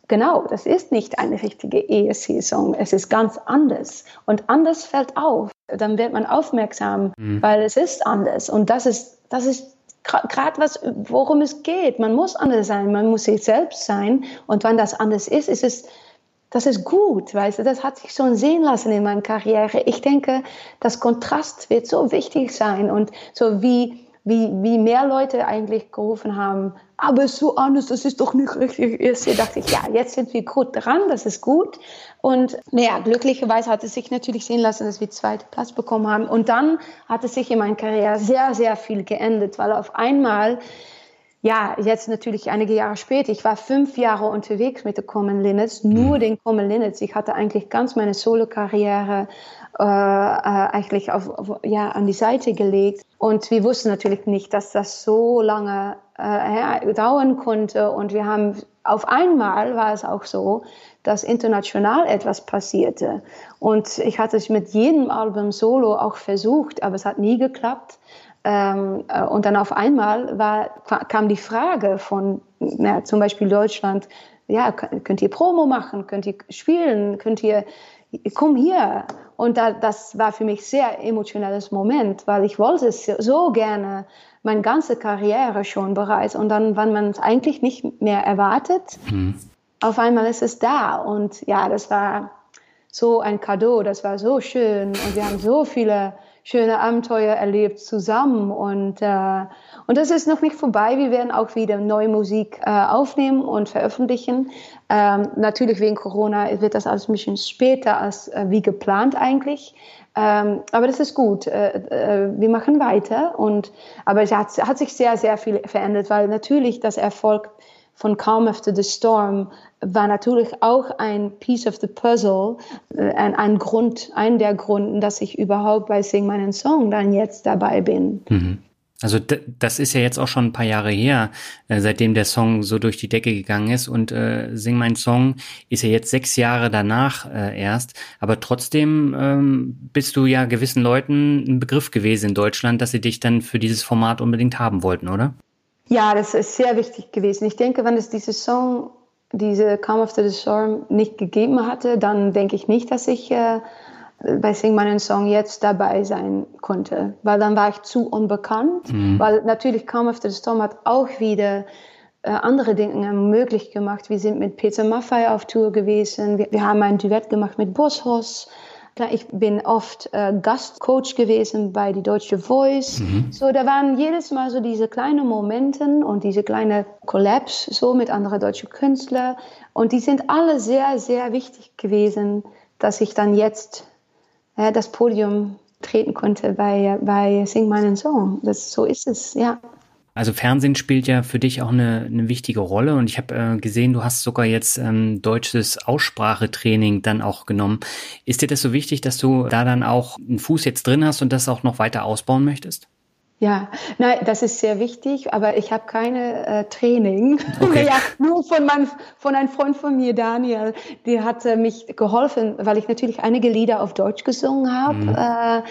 Genau, das ist nicht eine richtige ESC-Song. Es ist ganz anders. Und anders fällt auf. Dann wird man aufmerksam, mhm. weil es ist anders. Und das ist, das ist gerade was, worum es geht. Man muss anders sein. Man muss sich selbst sein. Und wenn das anders ist, ist es, das ist gut, weißt du, das hat sich schon sehen lassen in meiner Karriere. Ich denke, das Kontrast wird so wichtig sein und so wie wie, wie mehr Leute eigentlich gerufen haben, aber so anders, das ist doch nicht richtig. Erst dachte ich, ja, jetzt sind wir gut dran, das ist gut. Und naja, glücklicherweise hat es sich natürlich sehen lassen, dass wir zweiten Platz bekommen haben. Und dann hat es sich in meiner Karriere sehr, sehr viel geändert, weil auf einmal ja, jetzt natürlich einige Jahre später. Ich war fünf Jahre unterwegs mit der Common Linnets, nur mhm. den Common Linnets. Ich hatte eigentlich ganz meine Solo-Karriere äh, äh, eigentlich auf, auf, ja, an die Seite gelegt. Und wir wussten natürlich nicht, dass das so lange äh, dauern konnte. Und wir haben auf einmal war es auch so, dass international etwas passierte. Und ich hatte es mit jedem Album solo auch versucht, aber es hat nie geklappt. Ähm, äh, und dann auf einmal war, kam die Frage von na, zum Beispiel Deutschland, ja, könnt ihr Promo machen, könnt ihr spielen, könnt ihr komm hier. Und da, das war für mich sehr emotionales Moment, weil ich wollte es so gerne, meine ganze Karriere schon bereits. Und dann, wenn man es eigentlich nicht mehr erwartet, mhm. auf einmal ist es da. Und ja, das war so ein Cadeau, das war so schön. Und wir haben so viele schöne Abenteuer erlebt zusammen. Und, äh, und das ist noch nicht vorbei. Wir werden auch wieder neue Musik äh, aufnehmen und veröffentlichen. Ähm, natürlich wegen Corona wird das alles ein bisschen später als äh, wie geplant eigentlich. Ähm, aber das ist gut. Äh, äh, wir machen weiter. Und, aber es hat, hat sich sehr, sehr viel verändert, weil natürlich das Erfolg von Calm After the Storm war natürlich auch ein Piece of the Puzzle, äh, ein, ein Grund, ein der Gründen, dass ich überhaupt bei Sing meinen Song dann jetzt dabei bin. Mhm. Also das ist ja jetzt auch schon ein paar Jahre her, äh, seitdem der Song so durch die Decke gegangen ist. Und äh, Sing mein Song ist ja jetzt sechs Jahre danach äh, erst. Aber trotzdem ähm, bist du ja gewissen Leuten ein Begriff gewesen in Deutschland, dass sie dich dann für dieses Format unbedingt haben wollten, oder? Ja, das ist sehr wichtig gewesen. Ich denke, wenn es diese Song, diese Come After the Storm nicht gegeben hatte, dann denke ich nicht, dass ich äh, bei Sing meinen Song jetzt dabei sein konnte, weil dann war ich zu unbekannt, mhm. weil natürlich Come After the Storm hat auch wieder äh, andere Dinge möglich gemacht. Wir sind mit Peter Maffay auf Tour gewesen, wir, wir haben ein Duett gemacht mit Bosshaus. Ich bin oft äh, Gastcoach gewesen bei die Deutsche Voice. Mhm. So, da waren jedes Mal so diese kleinen Momente und diese kleine Collapse so mit anderen deutschen Künstlern. Und die sind alle sehr, sehr wichtig gewesen, dass ich dann jetzt äh, das Podium treten konnte bei, bei Sing meinen Song. Das, so ist es, ja. Also Fernsehen spielt ja für dich auch eine, eine wichtige Rolle und ich habe äh, gesehen, du hast sogar jetzt ähm, deutsches Aussprachetraining dann auch genommen. Ist dir das so wichtig, dass du da dann auch einen Fuß jetzt drin hast und das auch noch weiter ausbauen möchtest? Ja, nein, das ist sehr wichtig, aber ich habe keine äh, Training. Okay. ja, nur von, mein, von einem Freund von mir, Daniel, der hat äh, mich geholfen, weil ich natürlich einige Lieder auf Deutsch gesungen habe. Mhm. Äh,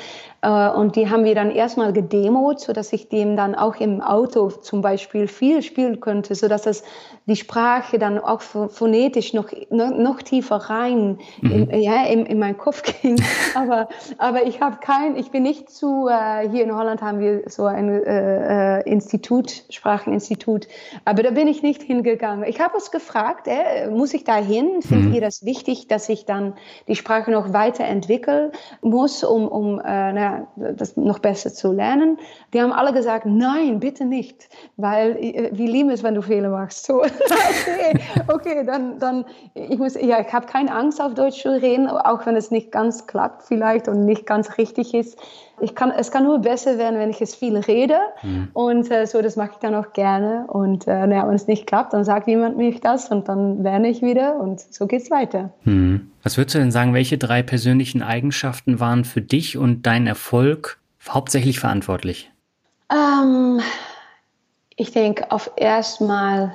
und die haben wir dann erstmal gedemot, so dass ich dem dann auch im Auto zum Beispiel viel spielen könnte, so dass das die Sprache dann auch phonetisch noch, noch, tiefer rein mhm. in, ja, in, in meinen Kopf ging. aber, aber ich habe kein, ich bin nicht zu, äh, hier in Holland haben wir so ein äh, äh, Institut, Spracheninstitut, aber da bin ich nicht hingegangen. Ich habe es gefragt, äh, muss ich da hin? Findet mhm. ihr das wichtig, dass ich dann die Sprache noch weiterentwickeln muss, um, um äh, das noch besser zu lernen. Die haben alle gesagt, nein, bitte nicht, weil äh, wir lieben es, wenn du Fehler machst. So, okay, okay, dann, dann, ich muss, ja, ich habe keine Angst auf Deutsch zu reden, auch wenn es nicht ganz klappt vielleicht und nicht ganz richtig ist. Ich kann, es kann nur besser werden, wenn ich es viel rede. Mhm. Und äh, so, das mache ich dann auch gerne. Und äh, naja, wenn es nicht klappt, dann sagt jemand mir das und dann lerne ich wieder und so geht es weiter. Mhm. Was würdest du denn sagen, welche drei persönlichen Eigenschaften waren für dich und deinen Erfolg hauptsächlich verantwortlich? Ähm, ich denke auf erstmal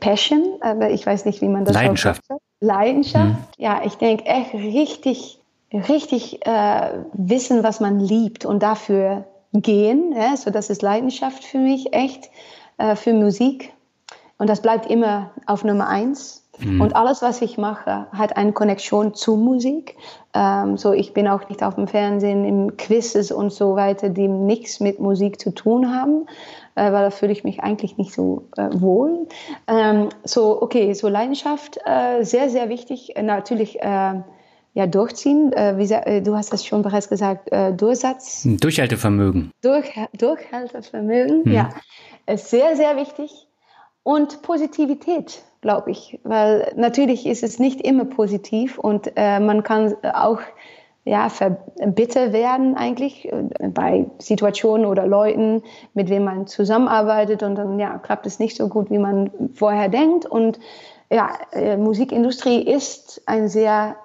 Passion, aber ich weiß nicht, wie man das Leidenschaft. Leidenschaft. Mhm. Ja, ich denke echt richtig, richtig äh, wissen, was man liebt und dafür gehen. Ja, so das ist Leidenschaft für mich echt äh, für Musik und das bleibt immer auf Nummer eins. Mhm. Und alles, was ich mache, hat eine Connection zu Musik. Ähm, so, ich bin auch nicht auf dem Fernsehen, in Quizzes und so weiter, die nichts mit Musik zu tun haben, äh, weil da fühle ich mich eigentlich nicht so äh, wohl. Ähm, so, okay, so Leidenschaft, äh, sehr, sehr wichtig. Äh, natürlich, äh, ja, durchziehen. Äh, wie, du hast das schon bereits gesagt, Durchsatz. Durchhaltevermögen. Durch, Durchhaltevermögen, mhm. ja. Ist sehr, sehr wichtig. Und Positivität glaube ich. Weil natürlich ist es nicht immer positiv und äh, man kann auch ja, bitter werden eigentlich äh, bei Situationen oder Leuten, mit denen man zusammenarbeitet und dann ja, klappt es nicht so gut, wie man vorher denkt. Und ja, äh, Musikindustrie ist ein sehr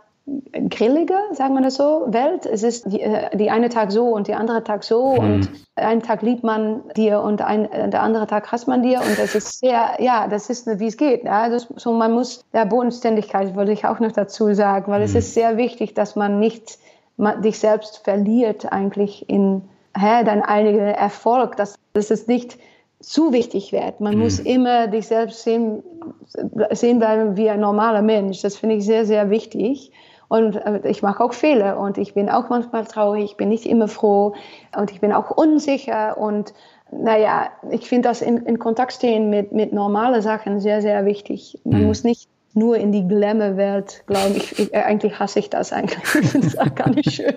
grillige, sagen wir das so, Welt. Es ist die, äh, die eine Tag so und der andere Tag so mhm. und einen Tag liebt man dir und ein, äh, der andere Tag hasst man dir und das ist sehr, ja, das ist wie es geht. Ja. Das, so man muss, der Bodenständigkeit wollte ich auch noch dazu sagen, weil mhm. es ist sehr wichtig, dass man nicht man, dich selbst verliert eigentlich in hä, dein eigener Erfolg, dass, dass es nicht zu wichtig wird. Man mhm. muss immer dich selbst sehen, sehen bleiben wie ein normaler Mensch. Das finde ich sehr, sehr wichtig. Und äh, ich mache auch Fehler und ich bin auch manchmal traurig, ich bin nicht immer froh und ich bin auch unsicher und naja, ich finde das in, in Kontakt stehen mit, mit normalen Sachen sehr, sehr wichtig. Man mhm. muss nicht nur in die Glamour-Welt glauben. Ich, ich, eigentlich hasse ich das eigentlich. Ich finde das gar nicht schön.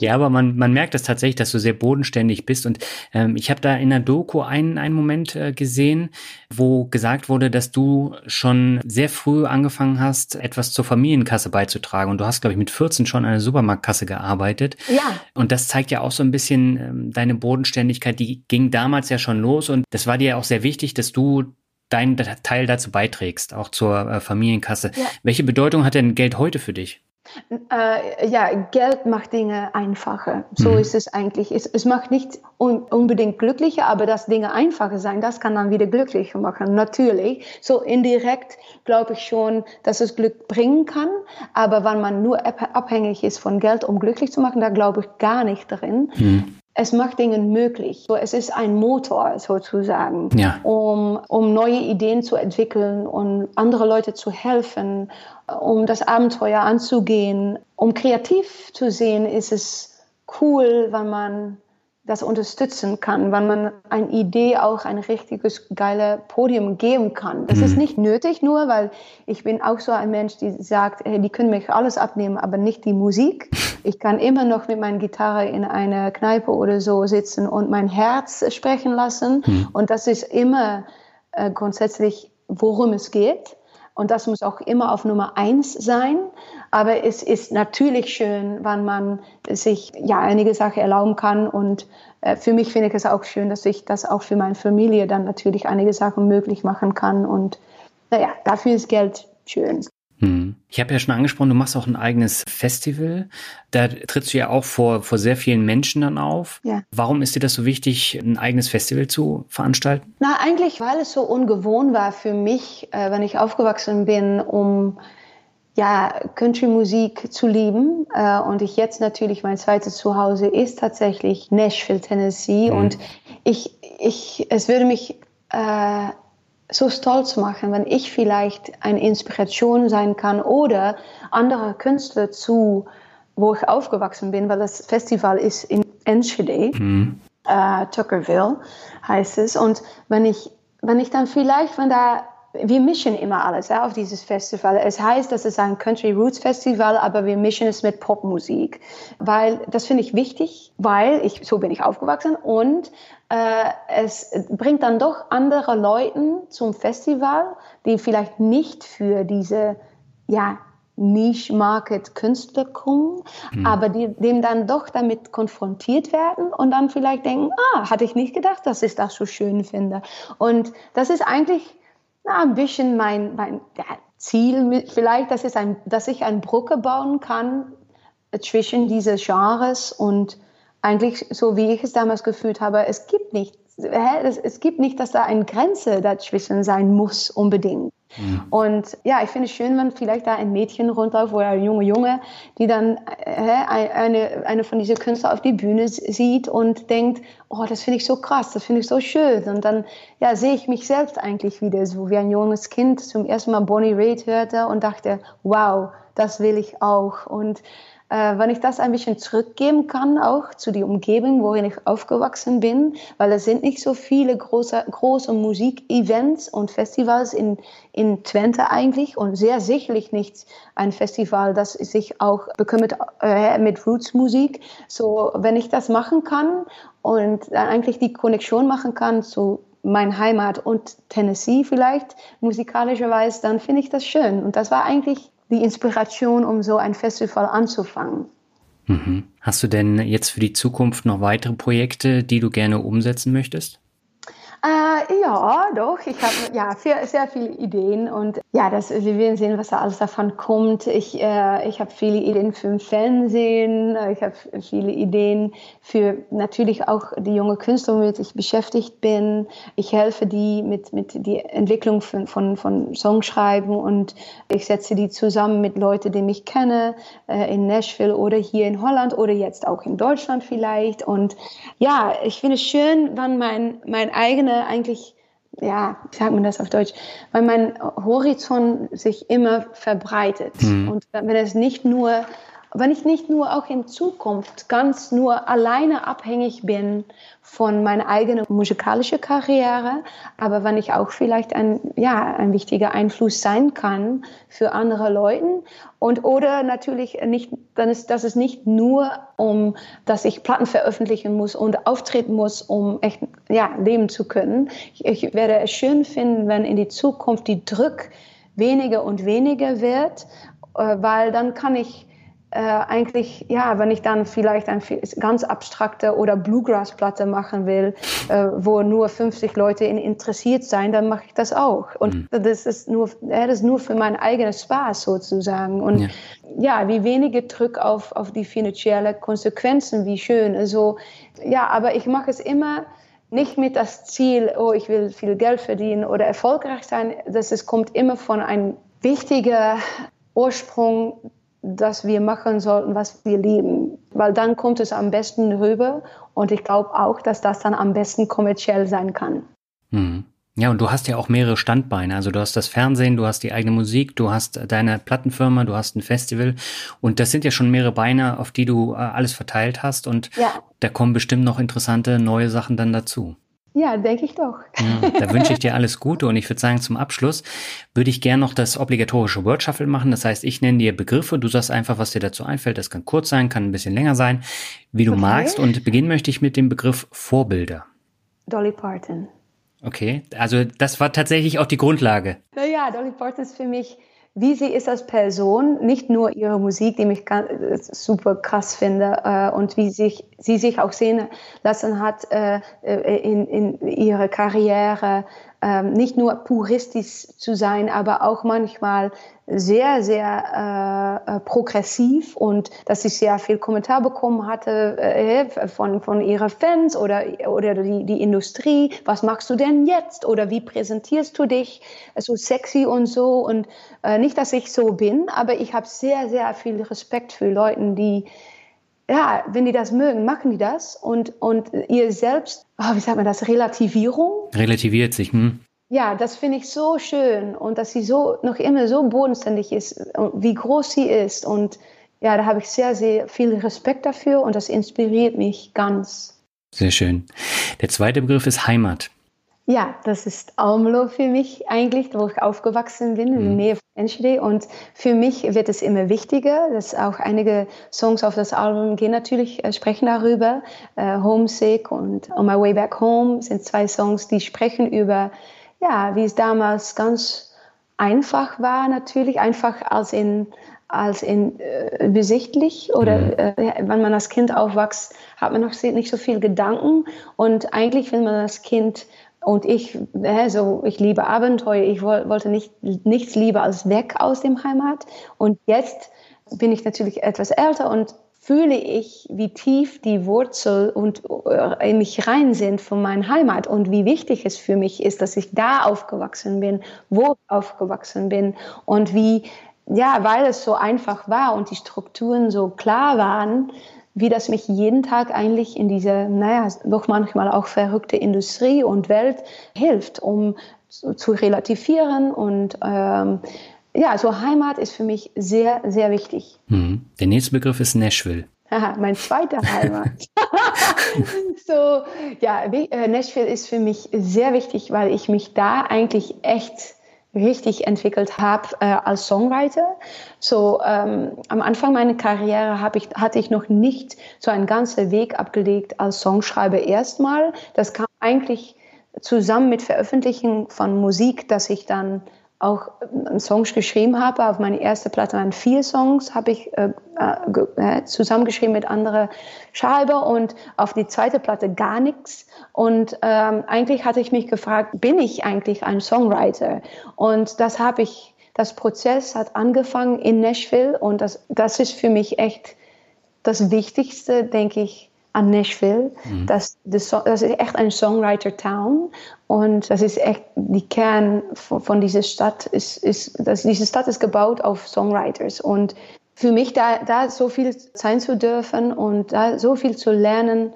Ja, aber man, man merkt das tatsächlich, dass du sehr bodenständig bist. Und ähm, ich habe da in der Doku einen, einen Moment äh, gesehen, wo gesagt wurde, dass du schon sehr früh angefangen hast, etwas zur Familienkasse beizutragen. Und du hast, glaube ich, mit 14 schon an der Supermarktkasse gearbeitet. Ja. Und das zeigt ja auch so ein bisschen ähm, deine Bodenständigkeit. Die ging damals ja schon los. Und das war dir ja auch sehr wichtig, dass du deinen Teil dazu beiträgst, auch zur äh, Familienkasse. Ja. Welche Bedeutung hat denn Geld heute für dich? Äh, ja, Geld macht Dinge einfacher. So mhm. ist es eigentlich. Es, es macht nicht un unbedingt glücklicher, aber dass Dinge einfacher sein, das kann dann wieder glücklicher machen. Natürlich. So indirekt glaube ich schon, dass es Glück bringen kann. Aber wenn man nur abhängig ist von Geld, um glücklich zu machen, da glaube ich gar nicht drin. Mhm es macht Dinge möglich. So, es ist ein Motor sozusagen, ja. um, um neue Ideen zu entwickeln und andere Leute zu helfen, um das Abenteuer anzugehen. Um kreativ zu sehen, ist es cool, wenn man das unterstützen kann, wenn man eine Idee auch ein richtiges geile Podium geben kann. Das mhm. ist nicht nötig nur, weil ich bin auch so ein Mensch, die sagt, hey, die können mich alles abnehmen, aber nicht die Musik. Ich kann immer noch mit meiner Gitarre in einer Kneipe oder so sitzen und mein Herz sprechen lassen. Mhm. Und das ist immer äh, grundsätzlich, worum es geht. Und das muss auch immer auf Nummer eins sein. Aber es ist natürlich schön, wenn man sich ja einige Sachen erlauben kann. Und äh, für mich finde ich es auch schön, dass ich das auch für meine Familie dann natürlich einige Sachen möglich machen kann. Und naja, dafür ist Geld schön. Hm. Ich habe ja schon angesprochen, du machst auch ein eigenes Festival. Da trittst du ja auch vor, vor sehr vielen Menschen dann auf. Ja. Warum ist dir das so wichtig, ein eigenes Festival zu veranstalten? Na, eigentlich, weil es so ungewohnt war für mich, äh, wenn ich aufgewachsen bin, um ja, Country-Musik zu lieben. Äh, und ich jetzt natürlich, mein zweites Zuhause ist tatsächlich Nashville, Tennessee. Mhm. Und ich, ich, es würde mich äh, so stolz machen, wenn ich vielleicht eine Inspiration sein kann oder andere Künstler zu, wo ich aufgewachsen bin, weil das Festival ist in Enschede, mhm. äh, Tuckerville heißt es. Und wenn ich, wenn ich dann vielleicht von da wir mischen immer alles ja, auf dieses Festival. Es heißt, dass es ein Country Roots Festival, aber wir mischen es mit Popmusik, weil das finde ich wichtig, weil ich so bin ich aufgewachsen und äh, es bringt dann doch andere Leute zum Festival, die vielleicht nicht für diese ja, Niche-Market-Künstler kommen, mhm. aber die dem dann doch damit konfrontiert werden und dann vielleicht denken, ah, hatte ich nicht gedacht, dass ich das so schön finde. Und das ist eigentlich na, ein bisschen mein, mein ja, Ziel, vielleicht, dass, es ein, dass ich eine Brücke bauen kann zwischen diese Genres und eigentlich, so wie ich es damals gefühlt habe, es gibt nicht, es gibt nicht, dass da eine Grenze dazwischen sein muss unbedingt. Mhm. Und ja, ich finde es schön, wenn vielleicht da ein Mädchen rundläuft oder ein junge Junge, die dann äh, eine, eine von diesen Künstlern auf die Bühne sieht und denkt, oh, das finde ich so krass, das finde ich so schön. Und dann ja, sehe ich mich selbst eigentlich wieder, so wie ein junges Kind zum ersten Mal Bonnie Raitt hörte und dachte, wow, das will ich auch. Und äh, wenn ich das ein bisschen zurückgeben kann, auch zu der Umgebung, worin ich aufgewachsen bin, weil es sind nicht so viele große, große Musikevents und Festivals in, in Twente eigentlich und sehr sicherlich nicht ein Festival, das sich auch bekümmert äh, mit Roots-Musik. So, wenn ich das machen kann und dann eigentlich die Konnexion machen kann zu mein Heimat und Tennessee vielleicht musikalischerweise, dann finde ich das schön. Und das war eigentlich die Inspiration, um so ein Festival anzufangen. Mhm. Hast du denn jetzt für die Zukunft noch weitere Projekte, die du gerne umsetzen möchtest? Äh, ja, doch. Ich habe ja sehr, sehr viele Ideen und ja, das, wir werden sehen, was da alles davon kommt. Ich, äh, ich habe viele Ideen für Fernsehen. Ich habe viele Ideen für natürlich auch die junge Künstler, womit ich beschäftigt bin. Ich helfe die mit, mit der Entwicklung von, von, von Songschreiben und ich setze die zusammen mit Leuten, die mich kennen, äh, in Nashville oder hier in Holland oder jetzt auch in Deutschland vielleicht. Und ja, ich finde es schön, wenn mein, mein eigenes Sinne eigentlich, ja, wie sagt man das auf Deutsch, weil mein Horizont sich immer verbreitet. Mhm. Und wenn es nicht nur wenn ich nicht nur auch in Zukunft ganz nur alleine abhängig bin von meiner eigenen musikalischen Karriere, aber wenn ich auch vielleicht ein, ja, ein wichtiger Einfluss sein kann für andere Leute und oder natürlich nicht, dann ist, dass es nicht nur um, dass ich Platten veröffentlichen muss und auftreten muss, um echt, ja, leben zu können. Ich, ich werde es schön finden, wenn in die Zukunft die Druck weniger und weniger wird, äh, weil dann kann ich äh, eigentlich, ja, wenn ich dann vielleicht eine ganz abstrakte oder Bluegrass-Platte machen will, äh, wo nur 50 Leute interessiert sein, dann mache ich das auch. Und mhm. das ist nur, ja, das ist nur für meinen eigenen Spaß sozusagen. Und ja. ja, wie wenige Druck auf, auf die finanziellen Konsequenzen, wie schön. Also, ja, aber ich mache es immer nicht mit das Ziel, oh, ich will viel Geld verdienen oder erfolgreich sein. Das es kommt immer von einem wichtigen Ursprung, dass wir machen sollten, was wir lieben. Weil dann kommt es am besten rüber und ich glaube auch, dass das dann am besten kommerziell sein kann. Hm. Ja, und du hast ja auch mehrere Standbeine. Also du hast das Fernsehen, du hast die eigene Musik, du hast deine Plattenfirma, du hast ein Festival. Und das sind ja schon mehrere Beine, auf die du äh, alles verteilt hast. Und ja. da kommen bestimmt noch interessante neue Sachen dann dazu. Ja, denke ich doch. Ja, da wünsche ich dir alles Gute und ich würde sagen, zum Abschluss würde ich gerne noch das obligatorische Word Shuffle machen. Das heißt, ich nenne dir Begriffe, du sagst einfach, was dir dazu einfällt. Das kann kurz sein, kann ein bisschen länger sein, wie du okay. magst. Und beginnen möchte ich mit dem Begriff Vorbilder. Dolly Parton. Okay, also das war tatsächlich auch die Grundlage. Naja, Dolly Parton ist für mich, wie sie ist als Person, nicht nur ihre Musik, die mich ganz, äh, super krass finde, äh, und wie sich, sie sich auch sehen lassen hat äh, äh in, in ihrer Karriere, ähm, nicht nur puristisch zu sein, aber auch manchmal sehr, sehr äh, äh, progressiv und dass ich sehr viel Kommentar bekommen hatte äh, von, von ihrer Fans oder, oder die, die Industrie. Was machst du denn jetzt? Oder wie präsentierst du dich? So sexy und so. Und äh, nicht, dass ich so bin, aber ich habe sehr, sehr viel Respekt für Leute, die ja, wenn die das mögen, machen die das. Und, und ihr selbst, oh, wie sagt man das, Relativierung? Relativiert sich, hm? Ja, das finde ich so schön und dass sie so noch immer so bodenständig ist, wie groß sie ist. Und ja, da habe ich sehr, sehr viel Respekt dafür und das inspiriert mich ganz. Sehr schön. Der zweite Begriff ist Heimat. Ja, das ist Almelo für mich eigentlich, wo ich aufgewachsen bin, in der mhm. Nähe von Enschede. Und für mich wird es immer wichtiger, dass auch einige Songs auf das Album gehen natürlich, äh, sprechen darüber. Äh, Homesick und On My Way Back Home sind zwei Songs, die sprechen über, ja, wie es damals ganz einfach war, natürlich, einfach als in, als in äh, besichtlich oder mhm. äh, wenn man als Kind aufwächst, hat man noch nicht so viel Gedanken und eigentlich, wenn man als Kind und ich, so, ich liebe Abenteuer. Ich wollte nicht, nichts lieber als weg aus dem Heimat. Und jetzt bin ich natürlich etwas älter und fühle ich, wie tief die Wurzel und äh, in mich rein sind von meiner Heimat und wie wichtig es für mich ist, dass ich da aufgewachsen bin, wo ich aufgewachsen bin und wie, ja, weil es so einfach war und die Strukturen so klar waren, wie das mich jeden Tag eigentlich in diese, naja, doch manchmal auch verrückte Industrie und Welt hilft, um zu, zu relativieren und ähm, ja, so Heimat ist für mich sehr, sehr wichtig. Mhm. Der nächste Begriff ist Nashville. Aha, mein zweiter Heimat. so, ja, äh, Nashville ist für mich sehr wichtig, weil ich mich da eigentlich echt richtig entwickelt habe äh, als Songwriter. So ähm, am Anfang meiner Karriere hab ich, hatte ich noch nicht so einen ganzen Weg abgelegt als Songschreiber erstmal. Das kam eigentlich zusammen mit Veröffentlichen von Musik, dass ich dann auch äh, Songs geschrieben habe. Auf meine erste Platte waren vier Songs, habe ich äh, äh, zusammengeschrieben mit anderen Schreiber und auf die zweite Platte gar nichts. Und ähm, eigentlich hatte ich mich gefragt, bin ich eigentlich ein Songwriter? Und das habe ich, das Prozess hat angefangen in Nashville und das, das ist für mich echt das Wichtigste, denke ich, an Nashville. Mhm. Das, das, das, ist echt ein Songwriter-Town und das ist echt die Kern von, von dieser Stadt. Ist, ist, das, diese Stadt ist gebaut auf Songwriters und für mich da, da so viel sein zu dürfen und da so viel zu lernen,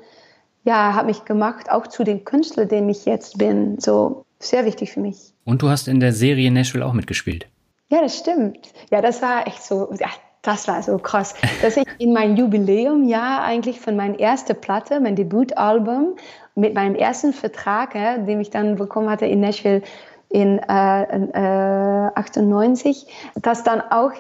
ja, hat mich gemacht, auch zu den Künstlern, dem ich jetzt bin. So sehr wichtig für mich. Und du hast in der Serie Nashville auch mitgespielt. Ja, das stimmt. Ja, das war echt so, ja, das war so krass, dass ich in mein Jubiläumjahr eigentlich von meiner ersten Platte, mein Debütalbum, mit meinem ersten Vertrag, ja, den ich dann bekommen hatte in Nashville in äh, äh, 98, dass dann auch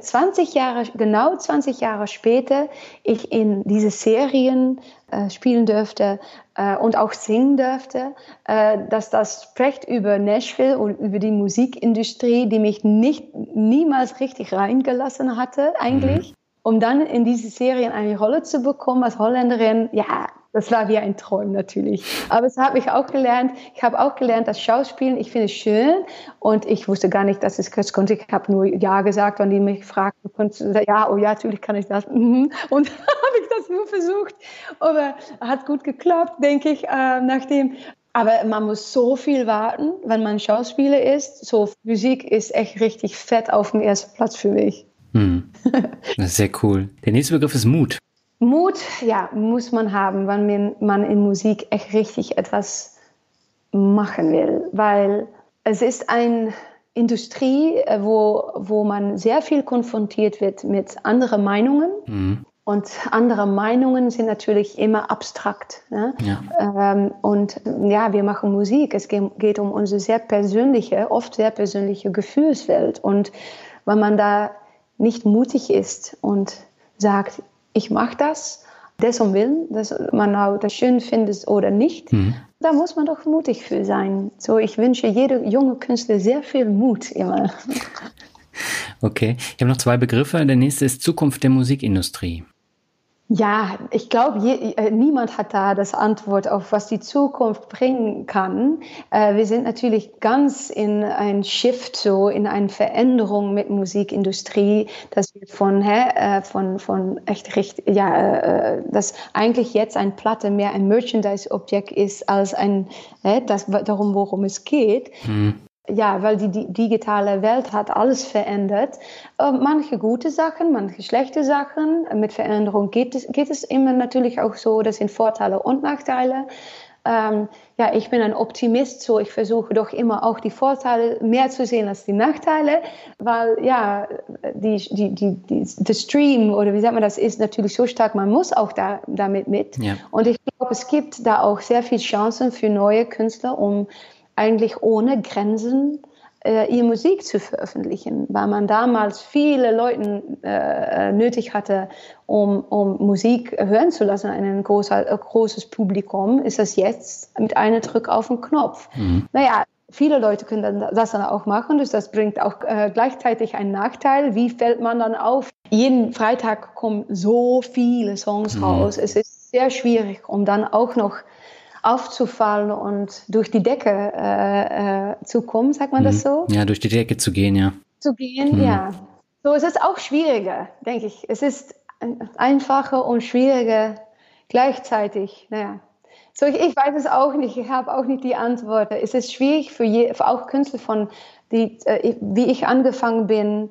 20 Jahre, genau 20 Jahre später, ich in diese Serien äh, spielen dürfte äh, und auch singen dürfte, äh, dass das spricht über Nashville und über die Musikindustrie, die mich nicht niemals richtig reingelassen hatte eigentlich. Mhm. Um dann in diese Serien eine Rolle zu bekommen als Holländerin, ja, das war wie ein Traum natürlich. Aber das habe ich auch gelernt. Ich habe auch gelernt, das Schauspielen, ich finde es schön und ich wusste gar nicht, dass ich es konnte. Ich habe nur Ja gesagt, wenn die mich fragten, ja, oh ja, natürlich kann ich das. Mhm. Und habe ich das nur versucht. Aber hat gut geklappt, denke ich, äh, nachdem. Aber man muss so viel warten, wenn man Schauspieler ist. So Musik ist echt richtig fett auf dem ersten Platz für mich. Hm. Das ist sehr cool. Der nächste Begriff ist Mut. Mut, ja, muss man haben, wenn man in Musik echt richtig etwas machen will, weil es ist eine Industrie, äh, wo, wo man sehr viel konfrontiert wird mit anderen Meinungen. Mhm. Und andere Meinungen sind natürlich immer abstrakt. Ne? Ja. Ähm, und ja, wir machen Musik. Es geht um unsere sehr persönliche, oft sehr persönliche Gefühlswelt. Und wenn man da nicht mutig ist und sagt, ich mache das, dessen Willen, dass man auch das schön findet oder nicht, mhm. da muss man doch mutig für sein. So, ich wünsche jedem junge Künstler sehr viel Mut immer. Okay, ich habe noch zwei Begriffe. Der nächste ist Zukunft der Musikindustrie. Ja, ich glaube, äh, niemand hat da das Antwort auf, was die Zukunft bringen kann. Äh, wir sind natürlich ganz in ein Shift, so in eine Veränderung mit Musikindustrie, dass wir von, hä, äh, von, von echt richtig, ja, äh, dass eigentlich jetzt ein Platte mehr ein Merchandise-Objekt ist als ein, das, darum, worum es geht. Mhm ja, weil die, die, digitale Welt hat alles verändert. Äh, manche gute Sachen, manche schlechte Sachen. Mit Veränderung geht es, geht es immer natürlich auch so, das sind Vorteile und Nachteile. Ähm, ja, ich bin ein Optimist, so ich versuche doch immer auch die Vorteile mehr zu sehen als die Nachteile, weil ja, die, die, die, die, der Stream oder wie sagt man das ist natürlich so stark, man muss auch da, damit mit. Ja. Und ich glaube, es gibt da auch sehr viele Chancen für neue Künstler, um eigentlich ohne Grenzen äh, ihre Musik zu veröffentlichen, weil man damals viele Leute äh, nötig hatte, um, um Musik hören zu lassen, ein, großer, ein großes Publikum, ist das jetzt mit einem Druck auf den Knopf. Mhm. Naja, viele Leute können das dann auch machen, das bringt auch äh, gleichzeitig einen Nachteil. Wie fällt man dann auf? Jeden Freitag kommen so viele Songs mhm. raus. Es ist sehr schwierig, um dann auch noch aufzufallen und durch die Decke äh, äh, zu kommen, sagt man mhm. das so? Ja, durch die Decke zu gehen, ja. Zu gehen, mhm. ja. So es ist auch schwieriger, denke ich. Es ist einfacher und schwieriger gleichzeitig. Naja. So, ich, ich weiß es auch nicht. Ich habe auch nicht die Antwort. Es ist schwierig für, je, für auch Künstler von die, äh, wie ich angefangen bin,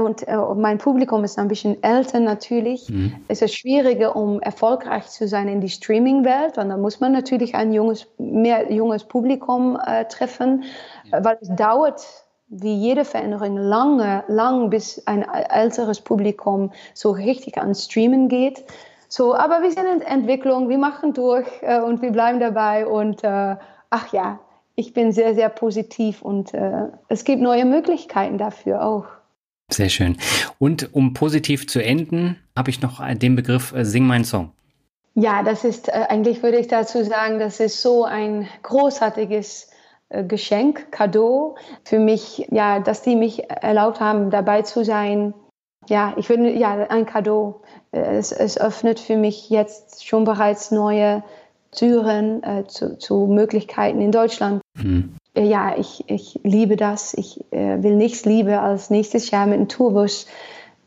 und, äh, mein Publikum ist ein bisschen älter natürlich. Mhm. Es ist schwieriger, um erfolgreich zu sein in die Streaming-Welt, und da muss man natürlich ein junges, mehr junges Publikum äh, treffen, ja. weil es dauert wie jede Veränderung lange, lang, bis ein älteres Publikum so richtig an Streamen geht. So, aber wir sind in Entwicklung, wir machen durch äh, und wir bleiben dabei und äh, ach ja, ich bin sehr, sehr positiv und äh, es gibt neue Möglichkeiten dafür auch. Sehr schön. Und um positiv zu enden, habe ich noch den Begriff äh, Sing mein Song. Ja, das ist äh, eigentlich, würde ich dazu sagen, das ist so ein großartiges äh, Geschenk, Cadeau für mich, ja, dass die mich erlaubt haben, dabei zu sein. Ja, ich würde, ja, ein Cadeau. Es, es öffnet für mich jetzt schon bereits neue Türen äh, zu, zu Möglichkeiten in Deutschland. Mhm. Äh, ja, ich, ich liebe das. Ich äh, will nichts lieber als nächstes Jahr mit einem Tourbus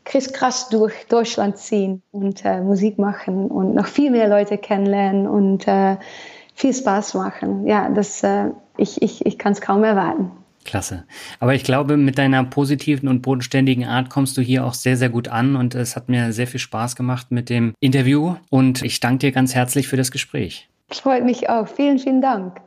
krass durch Deutschland ziehen und äh, Musik machen und noch viel mehr Leute kennenlernen und äh, viel Spaß machen. Ja, das, äh, ich, ich, ich kann es kaum erwarten. Klasse. Aber ich glaube, mit deiner positiven und bodenständigen Art kommst du hier auch sehr, sehr gut an und es hat mir sehr viel Spaß gemacht mit dem Interview und ich danke dir ganz herzlich für das Gespräch. Freut mich auch. Vielen, vielen Dank.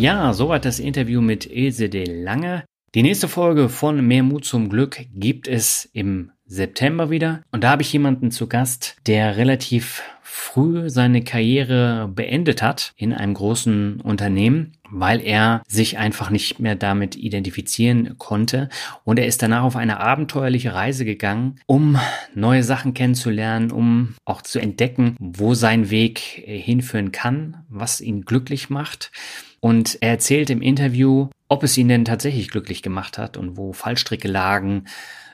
Ja, soweit das Interview mit Ilse de Lange. Die nächste Folge von Mehr Mut zum Glück gibt es im September wieder. Und da habe ich jemanden zu Gast, der relativ früh seine Karriere beendet hat in einem großen Unternehmen, weil er sich einfach nicht mehr damit identifizieren konnte. Und er ist danach auf eine abenteuerliche Reise gegangen, um neue Sachen kennenzulernen, um auch zu entdecken, wo sein Weg hinführen kann, was ihn glücklich macht. Und er erzählt im Interview, ob es ihn denn tatsächlich glücklich gemacht hat und wo Fallstricke lagen,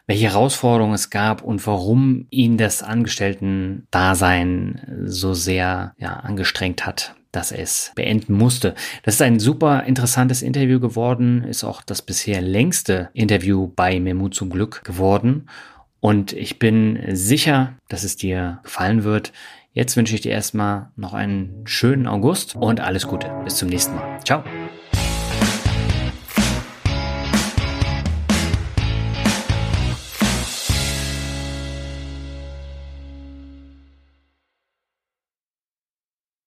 welche Herausforderungen es gab und warum ihn das Angestellten-Dasein so sehr ja, angestrengt hat, dass er es beenden musste. Das ist ein super interessantes Interview geworden, ist auch das bisher längste Interview bei Memu zum Glück geworden. Und ich bin sicher, dass es dir gefallen wird. Jetzt wünsche ich dir erstmal noch einen schönen August und alles Gute. Bis zum nächsten Mal. Ciao.